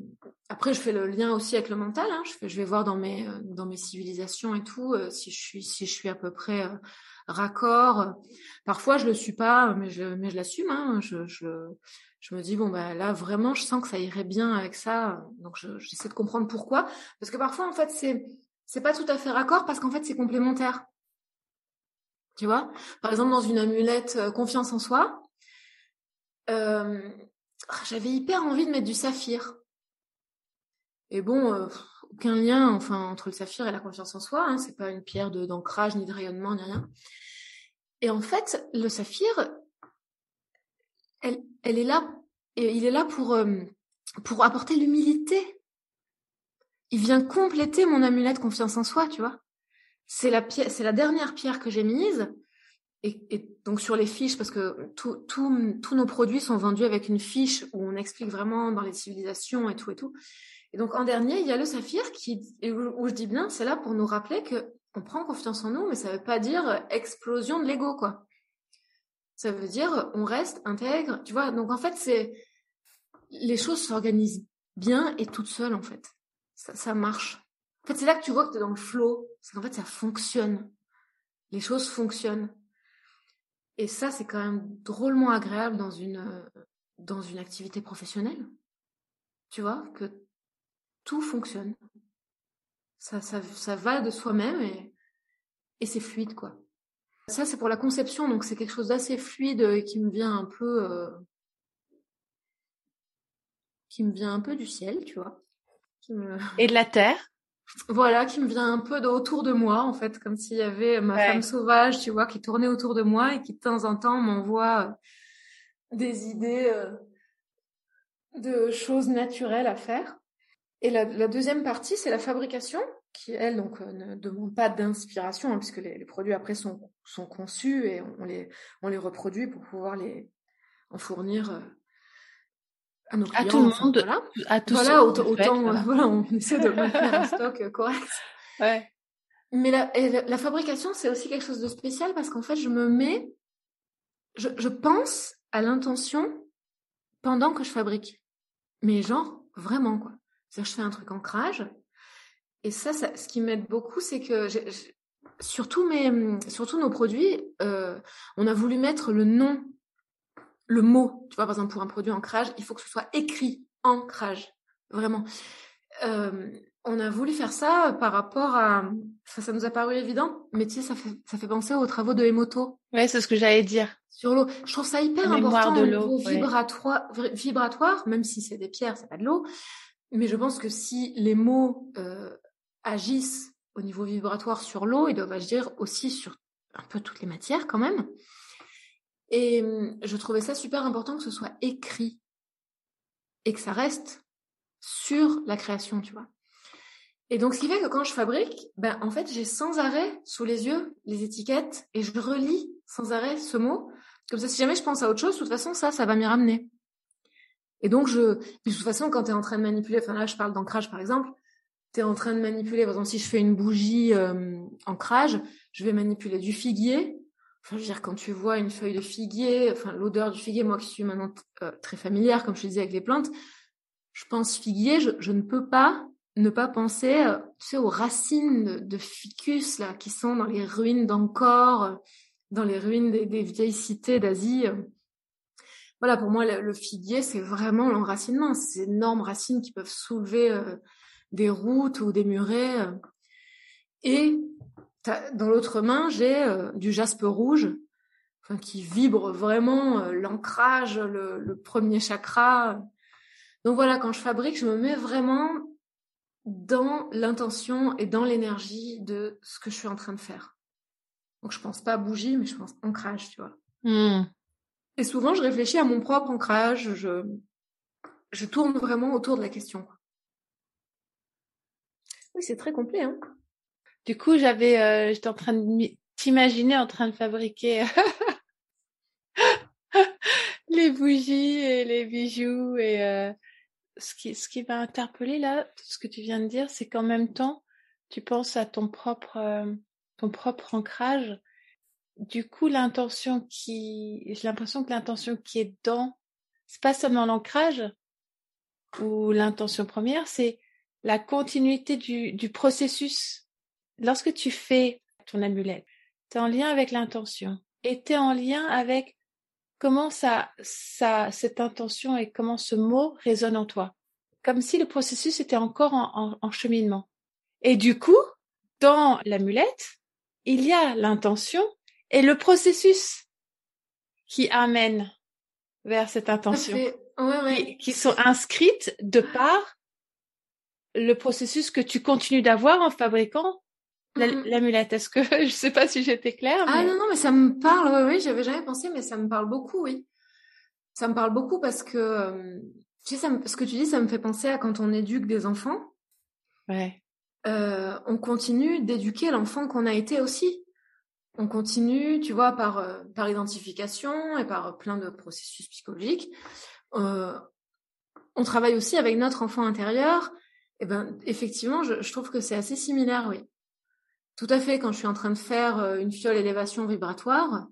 après, je fais le lien aussi avec le mental. Hein. Je, je vais voir dans mes euh, dans mes civilisations et tout euh, si je suis si je suis à peu près euh, raccord. Parfois, je le suis pas, mais je mais je l'assume. Hein. Je, je je me dis bon bah là vraiment, je sens que ça irait bien avec ça. Donc j'essaie de comprendre pourquoi. Parce que parfois, en fait, c'est c'est pas tout à fait raccord parce qu'en fait, c'est complémentaire. Tu vois? Par exemple, dans une amulette confiance en soi, euh, j'avais hyper envie de mettre du saphir. Et bon, euh, aucun lien enfin entre le saphir et la confiance en soi. Hein, c'est pas une pierre d'ancrage, ni de rayonnement, ni rien. Et en fait, le saphir, elle, elle est là, et il est là pour euh, pour apporter l'humilité. Il vient compléter mon amulette confiance en soi, tu vois. C'est la pierre, c'est la dernière pierre que j'ai mise. Et, et, donc sur les fiches, parce que tous nos produits sont vendus avec une fiche où on explique vraiment dans les civilisations et tout et tout. Et donc en dernier, il y a le saphir qui, où je dis bien, c'est là pour nous rappeler que on prend confiance en nous, mais ça veut pas dire explosion de l'ego, quoi. Ça veut dire on reste intègre, tu vois. Donc en fait, c'est les choses s'organisent bien et toutes seules en fait. Ça, ça marche. En fait, c'est là que tu vois que tu es dans le flow. C'est qu'en fait, ça fonctionne. Les choses fonctionnent. Et ça, c'est quand même drôlement agréable dans une dans une activité professionnelle. Tu vois que tout fonctionne. Ça, ça, ça va de soi-même et, et c'est fluide, quoi. Ça, c'est pour la conception, donc c'est quelque chose d'assez fluide et qui me vient un peu, euh, qui me vient un peu du ciel, tu vois. Et de la terre? Voilà, qui me vient un peu de, autour de moi, en fait, comme s'il y avait ma femme sauvage, tu vois, qui tournait autour de moi et qui de temps en temps m'envoie euh, des idées euh, de choses naturelles à faire. Et la, la deuxième partie, c'est la fabrication, qui elle donc euh, ne demande pas d'inspiration, hein, puisque les, les, produits après sont, sont conçus et on les, on les reproduit pour pouvoir les en fournir euh, à nos clients. À tout le monde, voilà. à tous voilà, autant, autant voilà. voilà. on essaie de maintenir un stock correct. Ouais. Mais la, la, la fabrication, c'est aussi quelque chose de spécial parce qu'en fait, je me mets, je, je pense à l'intention pendant que je fabrique. Mais genre, vraiment, quoi. Je fais un truc ancrage. Et ça, ça ce qui m'aide beaucoup, c'est que surtout mes, surtout nos produits, euh, on a voulu mettre le nom, le mot. Tu vois, par exemple, pour un produit ancrage, il faut que ce soit écrit ancrage, vraiment. Euh, on a voulu faire ça par rapport à, ça, ça nous a paru évident, mais tu sais, ça fait, ça fait penser aux travaux de Emoto. Ouais, c'est ce que j'allais dire. Sur l'eau. Je trouve ça hyper important de au niveau vibratoire, vibratoire, même si c'est des pierres, c'est pas de l'eau. Mais je pense que si les mots euh, agissent au niveau vibratoire sur l'eau, ils doivent agir aussi sur un peu toutes les matières quand même. Et hum, je trouvais ça super important que ce soit écrit et que ça reste sur la création, tu vois. Et donc, ce qui fait que quand je fabrique, ben, en fait, j'ai sans arrêt sous les yeux les étiquettes et je relis sans arrêt ce mot. Comme ça, si jamais je pense à autre chose, de toute façon, ça, ça va m'y ramener. Et donc, je, de toute façon, quand tu es en train de manipuler, enfin là, je parle d'ancrage par exemple, tu es en train de manipuler, par exemple, si je fais une bougie euh, ancrage, je vais manipuler du figuier. Enfin, je veux dire, quand tu vois une feuille de figuier, enfin, l'odeur du figuier, moi qui suis maintenant euh, très familière, comme je te disais avec les plantes, je pense figuier, je, ne peux pas ne pas penser, tu sais, aux racines de, ficus là qui sont dans les ruines d'Angkor, dans les ruines des, vieilles cités d'Asie. Voilà, pour moi, le, figuier, c'est vraiment l'enracinement, ces énormes racines qui peuvent soulever des routes ou des murets. Et dans l'autre main, j'ai du jaspe rouge, qui vibre vraiment l'ancrage, le, premier chakra. Donc voilà, quand je fabrique, je me mets vraiment dans l'intention et dans l'énergie de ce que je suis en train de faire. Donc je pense pas bougie, mais je pense ancrage, tu vois. Hmm. Et souvent, je réfléchis à mon propre ancrage. Je, je tourne vraiment autour de la question. Oui, c'est très complet. Hein du coup, j'avais, euh, j'étais en train de t'imaginer en train de fabriquer les bougies et les bijoux et euh, ce qui, ce qui va interpeller là, tout ce que tu viens de dire, c'est qu'en même temps, tu penses à ton propre, euh, ton propre ancrage. Du coup, l'intention qui, j'ai l'impression que l'intention qui est dans, c'est pas seulement l'ancrage ou l'intention première, c'est la continuité du, du processus. Lorsque tu fais ton amulette, tu es en lien avec l'intention et tu es en lien avec comment ça, ça, cette intention et comment ce mot résonne en toi. Comme si le processus était encore en, en, cheminement. Et du coup, dans l'amulette, il y a l'intention et le processus qui amène vers cette intention, Qui, qui, sont inscrites de par le processus que tu continues d'avoir en fabriquant. L'amulette, est-ce que je sais pas si j'étais claire Ah non non mais ça me parle oui oui j'avais jamais pensé mais ça me parle beaucoup oui. Ça me parle beaucoup parce que euh, tu sais ça ce que tu dis ça me fait penser à quand on éduque des enfants. Ouais. Euh, on continue d'éduquer l'enfant qu'on a été aussi on continue tu vois par euh, par identification et par plein de processus psychologiques euh, on travaille aussi avec notre enfant intérieur et eh ben effectivement je, je trouve que c'est assez similaire oui tout à fait, quand je suis en train de faire euh, une fiole élévation vibratoire,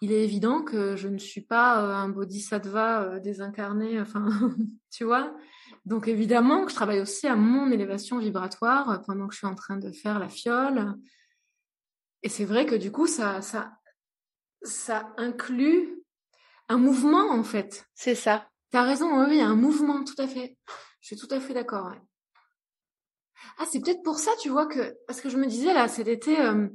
il est évident que je ne suis pas euh, un bodhisattva euh, désincarné, enfin, tu vois. Donc évidemment que je travaille aussi à mon élévation vibratoire pendant que je suis en train de faire la fiole. Et c'est vrai que du coup, ça, ça, ça inclut un mouvement en fait. C'est ça. T'as raison, oui, un mouvement, tout à fait. Je suis tout à fait d'accord. Ah, c'est peut-être pour ça, tu vois, que parce que je me disais là, cet été, euh,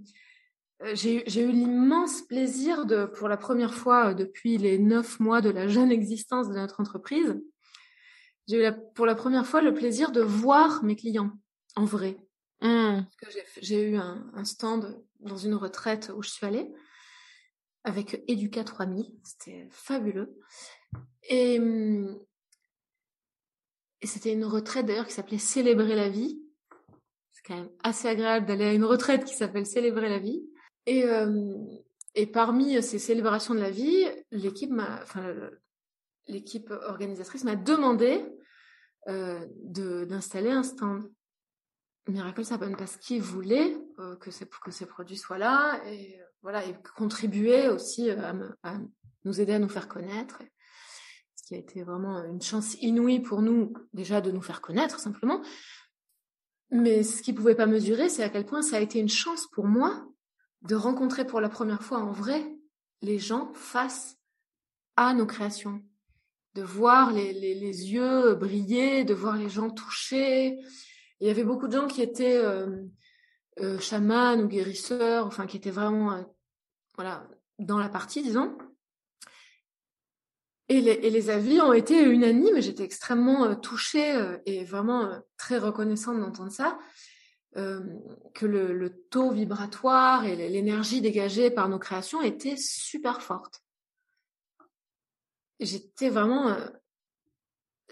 euh j'ai eu l'immense plaisir de, pour la première fois euh, depuis les neuf mois de la jeune existence de notre entreprise, j'ai eu la, pour la première fois le plaisir de voir mes clients en vrai. Mmh. J'ai eu un, un, stand dans une retraite où je suis allée avec Educa 3000, c'était fabuleux. Et, c'était une retraite d'ailleurs qui s'appelait Célébrer la vie c'est quand même assez agréable d'aller à une retraite qui s'appelle Célébrer la vie. Et, euh, parmi ces célébrations de la vie, l'équipe organisatrice m'a demandé euh, d'installer un stand. Miracle Sapon parce qu'ils voulaient euh, que, ces, que ces produits soient là et voilà et contribuer aussi à, à, nous aider à nous faire connaître. Ce qui a été vraiment une chance inouïe pour nous déjà de nous faire connaître simplement, mais ce qu'ils pouvaient pas mesurer, c'est à quel point ça a été une chance pour moi de rencontrer pour la première fois en vrai les gens face à nos créations, de voir les yeux briller, de voir les gens toucher. Il y avait beaucoup de gens qui étaient euh, euh, chamans ou guérisseurs, enfin qui étaient vraiment euh, voilà dans la partie, disons. Et les, avis ont été unanimes. J'étais extrêmement euh, touchée et vraiment très reconnaissante d'entendre ça. que le, taux vibratoire et l'énergie dégagée par nos créations était super forte. J'étais vraiment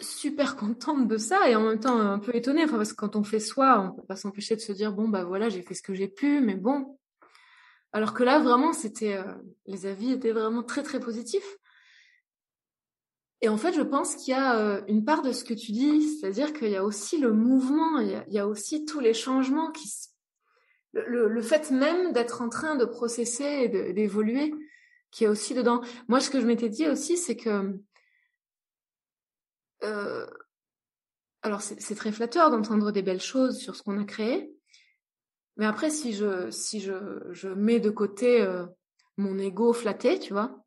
super contente de ça et en même temps un peu étonnée, enfin, parce que quand on fait soi, on peut pas s'empêcher de se dire bon bah voilà j'ai fait ce que j'ai pu, mais bon. Alors que là vraiment c'était les avis étaient vraiment très très positifs. Et en fait, je pense qu'il y a euh, une part de ce que tu dis, c'est-à-dire qu'il y a aussi le mouvement, il y a, aussi tous les changements qui, le, le, fait même d'être en train de processer et d'évoluer, qui est aussi dedans. Moi, ce que je m'étais dit aussi, c'est que, euh, alors c'est très flatteur d'entendre des belles choses sur ce qu'on a créé. Mais après, si je, si je, je mets de côté euh, mon ego flatté, tu vois,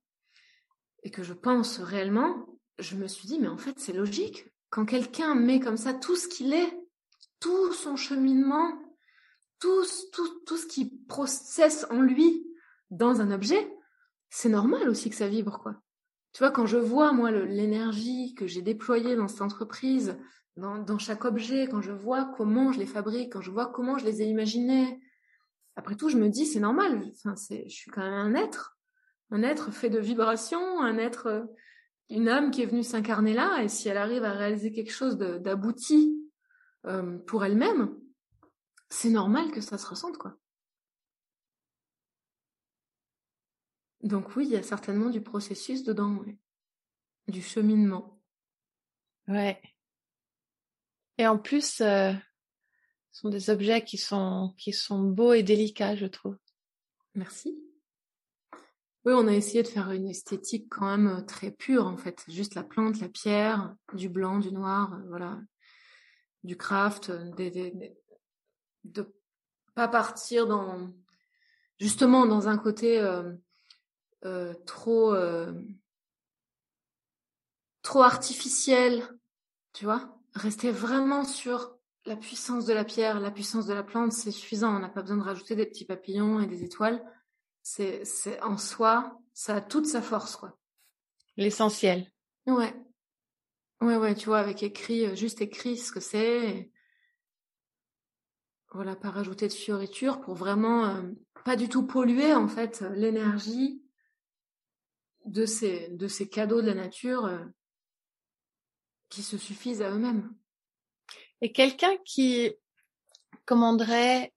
et que je pense réellement, je me suis dit, mais en fait, c'est logique. Quand quelqu'un met comme ça tout ce qu'il est, tout son cheminement, tout, tout, tout ce qui processe en lui dans un objet, c'est normal aussi que ça vibre, quoi. Tu vois, quand je vois, moi, l'énergie que j'ai déployée dans cette entreprise, dans, chaque objet, quand je vois comment je les fabrique, quand je vois comment je les ai imaginés, après tout, je me dis, c'est normal. Enfin, je suis quand même un être, un être fait de vibrations, un être, euh, une âme qui est venue s'incarner là, et si elle arrive à réaliser quelque chose d'abouti euh, pour elle-même, c'est normal que ça se ressente, quoi. Donc oui, il y a certainement du processus dedans, du cheminement. Ouais. Et en plus, euh, ce sont des objets qui sont qui sont beaux et délicats, je trouve. Merci. Oui, on a essayé de faire une esthétique quand même euh, très pure en fait, juste la plante, la pierre, du blanc, du noir, euh, voilà, du craft, des, des, de pas partir dans justement dans un côté euh, trop euh, trop artificiel, tu vois. Rester vraiment sur la puissance de la pierre, la puissance de la plante, c'est suffisant. On n'a pas besoin de rajouter des petits papillons et des étoiles. C'est c'est en soi, ça a toute sa force, quoi. L'essentiel. Ouais. Ouais, ouais, tu vois, avec écrit, euh, juste écrit ce que c'est. Voilà, pas rajouter de fioritures pour vraiment pas du tout polluer, en fait, l'énergie de ces, de ces cadeaux de la nature euh, qui se suffisent à eux-mêmes. Et quelqu'un qui commanderait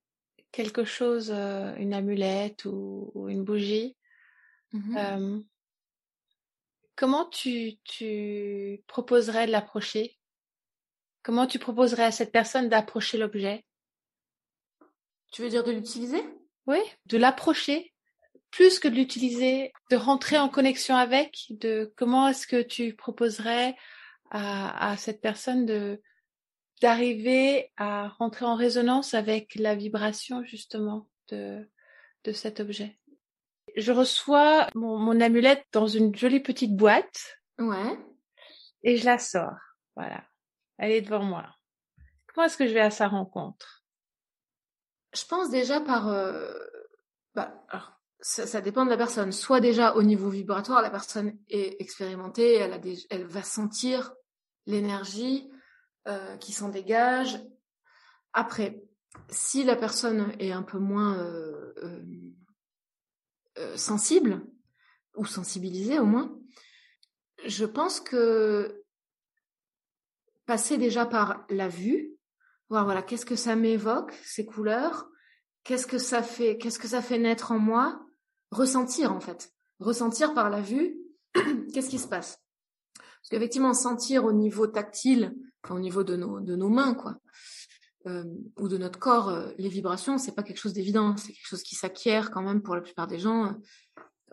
quelque chose, euh, une amulette ou, une bougie, mmh euh, comment tu, tu proposerais de l'approcher? Comment tu proposerais à cette personne d'approcher l'objet? Tu veux dire de l'utiliser? Oui, de l'approcher plus que de l'utiliser, de rentrer en connexion avec, de comment est-ce que tu proposerais à, à cette personne de d'arriver à rentrer en résonance avec la vibration justement de, de cet objet? Je reçois mon, mon amulette dans une jolie petite boîte. Ouais. Et je la sors. Voilà. Elle est devant moi. Comment est-ce que je vais à sa rencontre? Je pense déjà par... Euh... Bah, alors, ça, dépend de la personne. Soit déjà au niveau vibratoire, la personne est expérimentée, elle, va sentir l'énergie euh, qui s'en dégage. Après, si la personne est un peu moins euh, euh, sensible, ou sensibilisée au moins, je pense que passer déjà par la vue, voir voilà qu'est-ce que ça m'évoque, ces couleurs, qu'est-ce que ça fait, qu'est-ce que ça fait naître en moi, ressentir en fait, ressentir par la vue, qu'est-ce qui se passe? Parce qu'effectivement, sentir au niveau tactile, au niveau de nos, mains, quoi, euh, ou de notre corps, euh, les vibrations, c'est pas quelque chose d'évident, c'est quelque chose qui s'acquiert quand même pour la plupart des gens.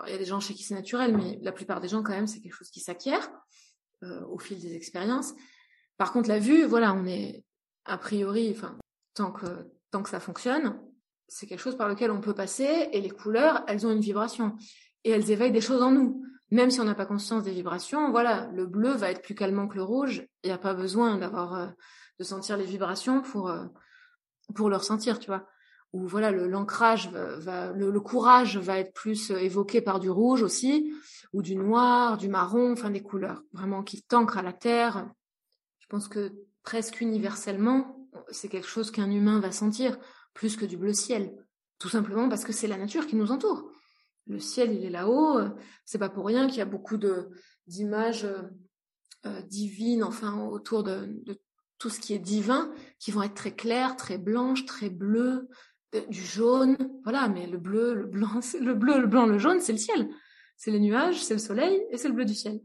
il y a des gens chez qui c'est naturel, mais la plupart des gens quand même, c'est quelque chose qui s'acquiert euh, au fil des expériences. Par contre, la vue, voilà, on est a priori, tant que tant que ça fonctionne, c'est quelque chose par lequel on peut passer et les couleurs, elles ont une vibration et elles éveillent des choses en nous. Même si on n'a pas conscience des vibrations, voilà, le bleu va être plus calmant que le rouge. Il n'y a pas besoin d'avoir euh, de sentir les vibrations pour euh, pour le ressentir, tu vois. Ou voilà, le l'ancrage le, courage va être plus euh, évoqué par du rouge aussi, ou du noir, du marron, enfin des couleurs vraiment qui t'ancrent à la terre. Je pense que presque universellement, c'est quelque chose qu'un humain va sentir plus que du bleu ciel. Tout simplement parce que c'est la nature qui nous entoure. Le ciel, il est là-haut. Euh, c'est pas pour rien qu'il y a beaucoup d'images euh, euh, divines, enfin autour de, tout ce qui est divin, qui vont être très claires, très blanches, très bleues, du jaune. Voilà, mais le bleu, le blanc, le bleu, le blanc, le jaune, c'est le ciel. C'est les nuages, c'est le soleil et c'est le bleu du ciel.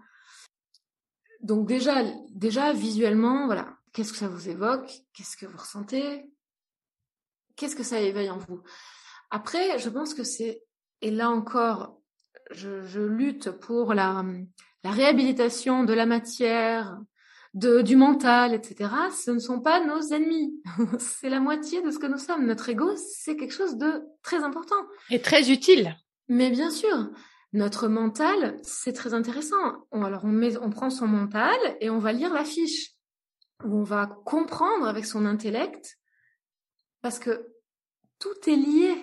Donc déjà, déjà visuellement, voilà, qu'est-ce que ça vous évoque? Qu'est-ce que vous ressentez? Qu'est-ce que ça éveille en vous? Après, je pense que c'est, et là encore, je, lutte pour la, la réhabilitation de la matière, de, du mental, etc., ce ne sont pas nos ennemis. c'est la moitié de ce que nous sommes. Notre ego, c'est quelque chose de très important. Et très utile. Mais bien sûr, notre mental, c'est très intéressant. alors on, met, on prend son mental et on va lire la fiche. Où on va comprendre avec son intellect parce que tout est lié.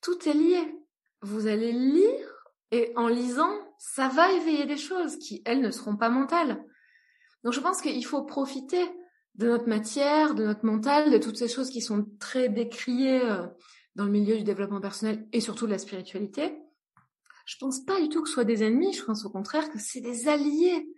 Tout est lié. Vous allez lire et en lisant, ça va éveiller des choses qui, elles, ne seront pas mentales. Donc je pense qu'il faut profiter de notre matière, de notre mental, de toutes ces choses qui sont très décriées euh, dans le milieu du développement personnel et surtout de la spiritualité. Je pense pas du tout que ce soit des ennemis, je pense au contraire que c'est des alliés.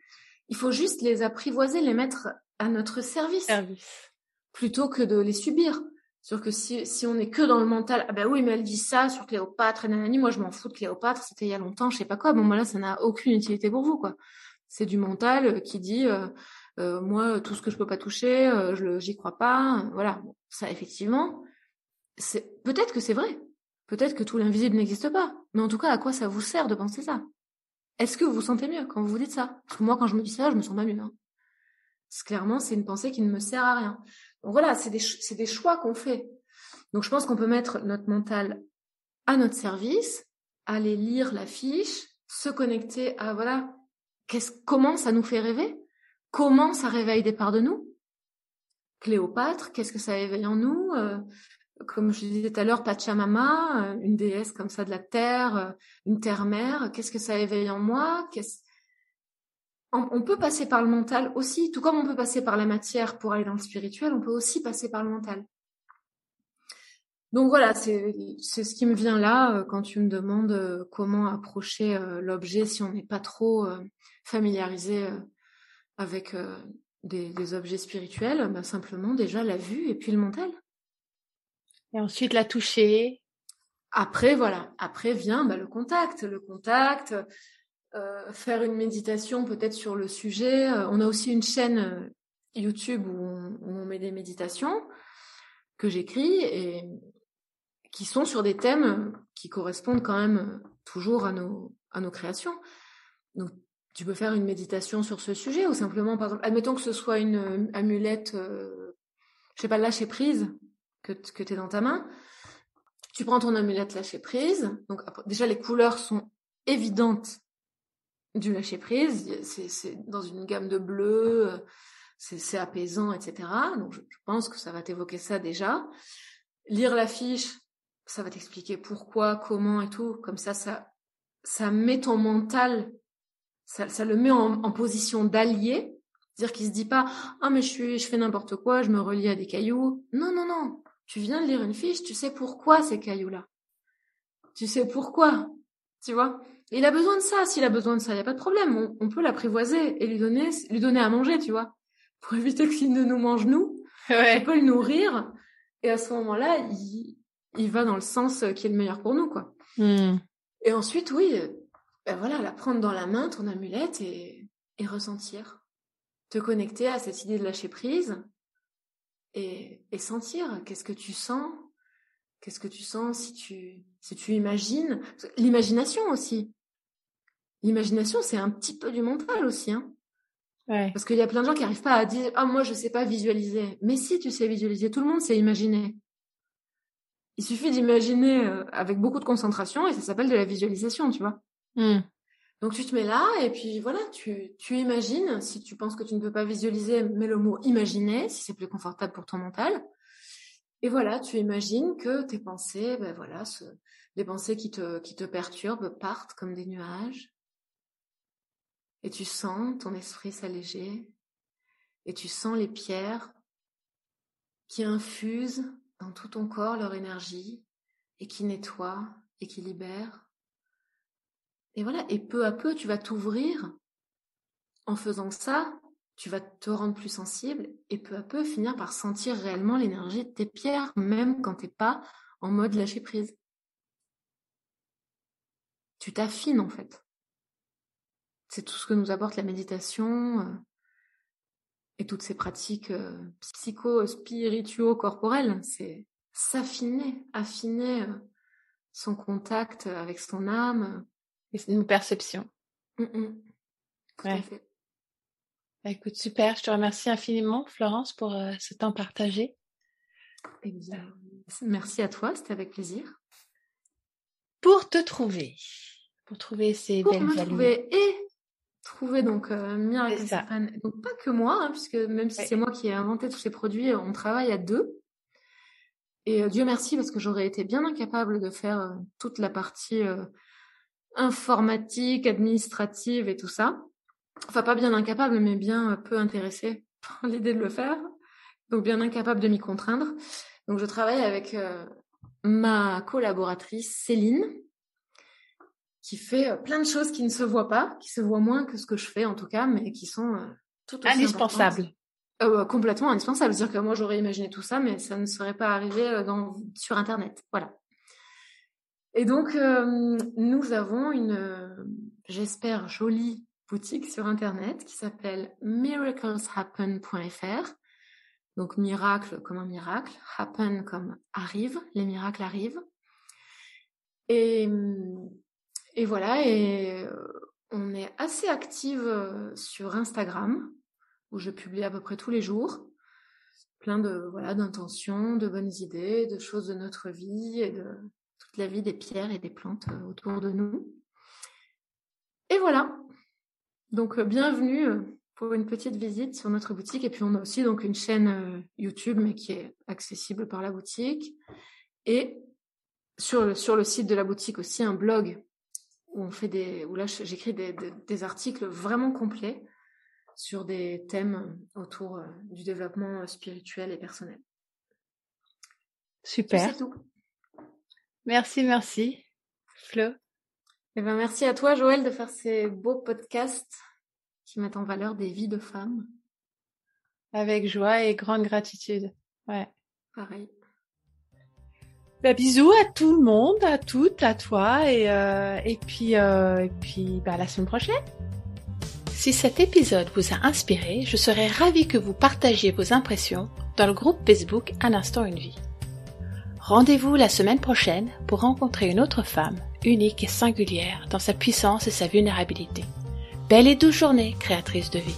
Il faut juste les apprivoiser, les mettre à notre service, service. plutôt que de les subir. Sûr que si, on est que dans le mental, ah ben oui, mais elle dit ça sur Cléopâtre et nanani, moi je m'en fous de Cléopâtre, c'était il y a longtemps, je sais pas quoi. Bon, voilà, ça n'a aucune utilité pour vous, quoi. C'est du mental euh, qui dit, euh, euh, moi, tout ce que je peux pas toucher, euh, je j'y crois pas. Voilà, ça effectivement, c'est peut-être que c'est vrai. Peut-être que tout l'invisible n'existe pas. Mais en tout cas, à quoi ça vous sert de penser ça? Est-ce que vous vous sentez mieux quand vous vous dites ça? Parce que moi, quand je me dis ça, je me sens pas mieux. Hein. Clairement, c'est une pensée qui ne me sert à rien. Voilà, c'est des, choix qu'on fait. Donc je pense qu'on peut mettre notre mental à notre service, aller lire la fiche, se connecter à voilà, qu'est-ce, comment ça nous fait rêver, comment ça réveille des parts de nous? Cléopâtre, qu'est-ce que ça éveille en nous? Euh, Comme je disais tout à l'heure, Pachamama, euh, une déesse comme ça de la terre, euh, une terre-mère, qu'est-ce que ça éveille en moi? On peut passer par le mental aussi, tout comme on peut passer par la matière pour aller dans le spirituel, on peut aussi passer par le mental. Donc voilà, c'est ce qui me vient là euh, quand tu me demandes euh, comment approcher euh, l'objet si on n'est pas trop familiarisé avec des, objets spirituels, bah simplement déjà la vue et puis le mental. Et ensuite la toucher. Après voilà, après vient bah, le contact, le contact, euh, faire une méditation peut-être sur le sujet. Euh, on a aussi une chaîne euh, YouTube où on, met des méditations que j'écris et qui sont sur des thèmes qui correspondent quand même toujours à nos, à nos créations. Donc, tu peux faire une méditation sur ce sujet ou simplement, par exemple, admettons que ce soit une amulette, je sais pas, lâcher prise que, que tu es dans ta main. Tu prends ton amulette lâcher prise. Donc, déjà, les couleurs sont évidentes du lâcher prise. C'est dans une gamme de bleu, euh, c'est apaisant, etc. Donc je, pense que ça va t'évoquer ça déjà. Lire la fiche, ça va t'expliquer pourquoi, comment et tout. Comme ça, ça, ça met ton mental, ça, le met en, en position d'allié. C'est-à-dire qu'il se dit pas, ah mais je suis, je fais n'importe quoi, je me relie à des cailloux. Non, non, non. Tu viens de lire une fiche, tu sais pourquoi ces cailloux-là. Tu sais pourquoi. Tu vois il a besoin de ça. S'il a besoin de ça, il n'y a pas de problème. On, peut l'apprivoiser et lui donner, lui donner à manger, tu vois, pour éviter qu'il ne nous mange nous. On peut le nourrir et à ce moment-là, il, il va dans le sens qui est le meilleur pour nous, quoi. Hmm. Et ensuite, oui, ben voilà, la prendre dans la main, ton amulette et, et ressentir, te connecter à cette idée de lâcher prise et, et sentir qu'est-ce que tu sens, qu'est-ce que tu sens si tu si tu imagines, l'imagination aussi. L'imagination, c'est un petit peu du mental aussi. Hein. Ouais. Parce qu'il y a plein de gens qui n'arrivent pas à dire Ah, moi, je sais pas visualiser. Mais si tu sais visualiser, tout le monde sait imaginer. Il suffit d'imaginer euh, avec beaucoup de concentration et ça s'appelle de la visualisation, tu vois. Hmm. Donc tu te mets là et puis voilà, tu, tu imagines. Si tu penses que tu ne peux pas visualiser, mets le mot imaginer si c'est plus confortable pour ton mental. Et voilà, tu imagines que tes pensées, ben voilà, ce, les pensées qui te, qui te perturbent partent comme des nuages et tu sens ton esprit s'alléger et tu sens les pierres qui infusent dans tout ton corps leur énergie et qui nettoient et qui libèrent. Et voilà, et peu à peu, tu vas t'ouvrir. En faisant ça, tu vas te rendre plus sensible et peu à peu finir par sentir réellement l'énergie de tes pierres, même quand t'es pas en mode lâcher prise. Tu t'affines en fait. C'est tout ce que nous apporte la méditation euh, et toutes ces pratiques euh, psycho-spirituo-corporelles. C'est s'affiner, affiner euh, son contact avec son âme. Et une perception. Mmh Tout à fait. Bah, écoute, super. Je te remercie infiniment, Florence, pour euh, ce temps partagé. Eh merci à toi, c'était avec plaisir. Pour te trouver, pour trouver ces pour belles me trouver et trouver donc euh, Miracle Donc pas que moi, hein, puisque même si c'est moi qui ai inventé tous ces produits, on travaille à deux. Et euh, Dieu merci parce que j'aurais été bien incapable de faire euh, toute la partie euh, informatique, administrative et tout ça. Enfin pas bien incapable, mais bien peu intéressée par l'idée de le faire. Donc bien incapable de m'y contraindre. Donc je travaille avec ma collaboratrice Céline, qui fait plein de choses qui ne se voient pas, qui se voient moins que ce que je fais en tout cas, mais qui sont tout aussi indispensables. Euh, complètement indispensable. C'est-à-dire que moi, j'aurais imaginé tout ça, mais ça ne serait pas arrivé euh, dans, sur Internet. Voilà. Et donc, euh, nous avons une, j'espère, jolie boutique sur Internet qui s'appelle miracleshappen.fr. Donc, miracle comme un miracle, happen comme arrive, les miracles arrivent. Et, et voilà, et on est assez active sur Instagram où je publie à peu près tous les jours plein de voilà d'intentions, de bonnes idées, de choses de notre vie et de toute la vie des pierres et des plantes euh, autour de nous. Et voilà. Donc euh, bienvenue euh, pour une petite visite sur notre boutique et puis on a aussi donc une chaîne YouTube mais qui est accessible par la boutique et sur sur le site de la boutique aussi un blog où on fait des où là j'écris des, des articles vraiment complets sur des thèmes autour euh, du développement euh, spirituel et personnel. Super. C'est tout. Merci, merci. Flo? Eh ben, merci à toi, Joël, de faire ces beaux podcasts qui mettent en valeur des vies de femmes. Avec joie et grande gratitude. Ouais. Pareil. Bah, bisous à tout le monde, à toutes, à toi et, euh, et puis, et puis bah, la semaine prochaine. Si cet épisode vous a inspiré, je serais ravie que vous partagiez vos impressions dans le groupe Facebook Un instant une vie. Rendez-vous la semaine prochaine pour rencontrer une autre femme, unique et singulière dans sa puissance et sa vulnérabilité. Belle et douce journée, créatrice de vie.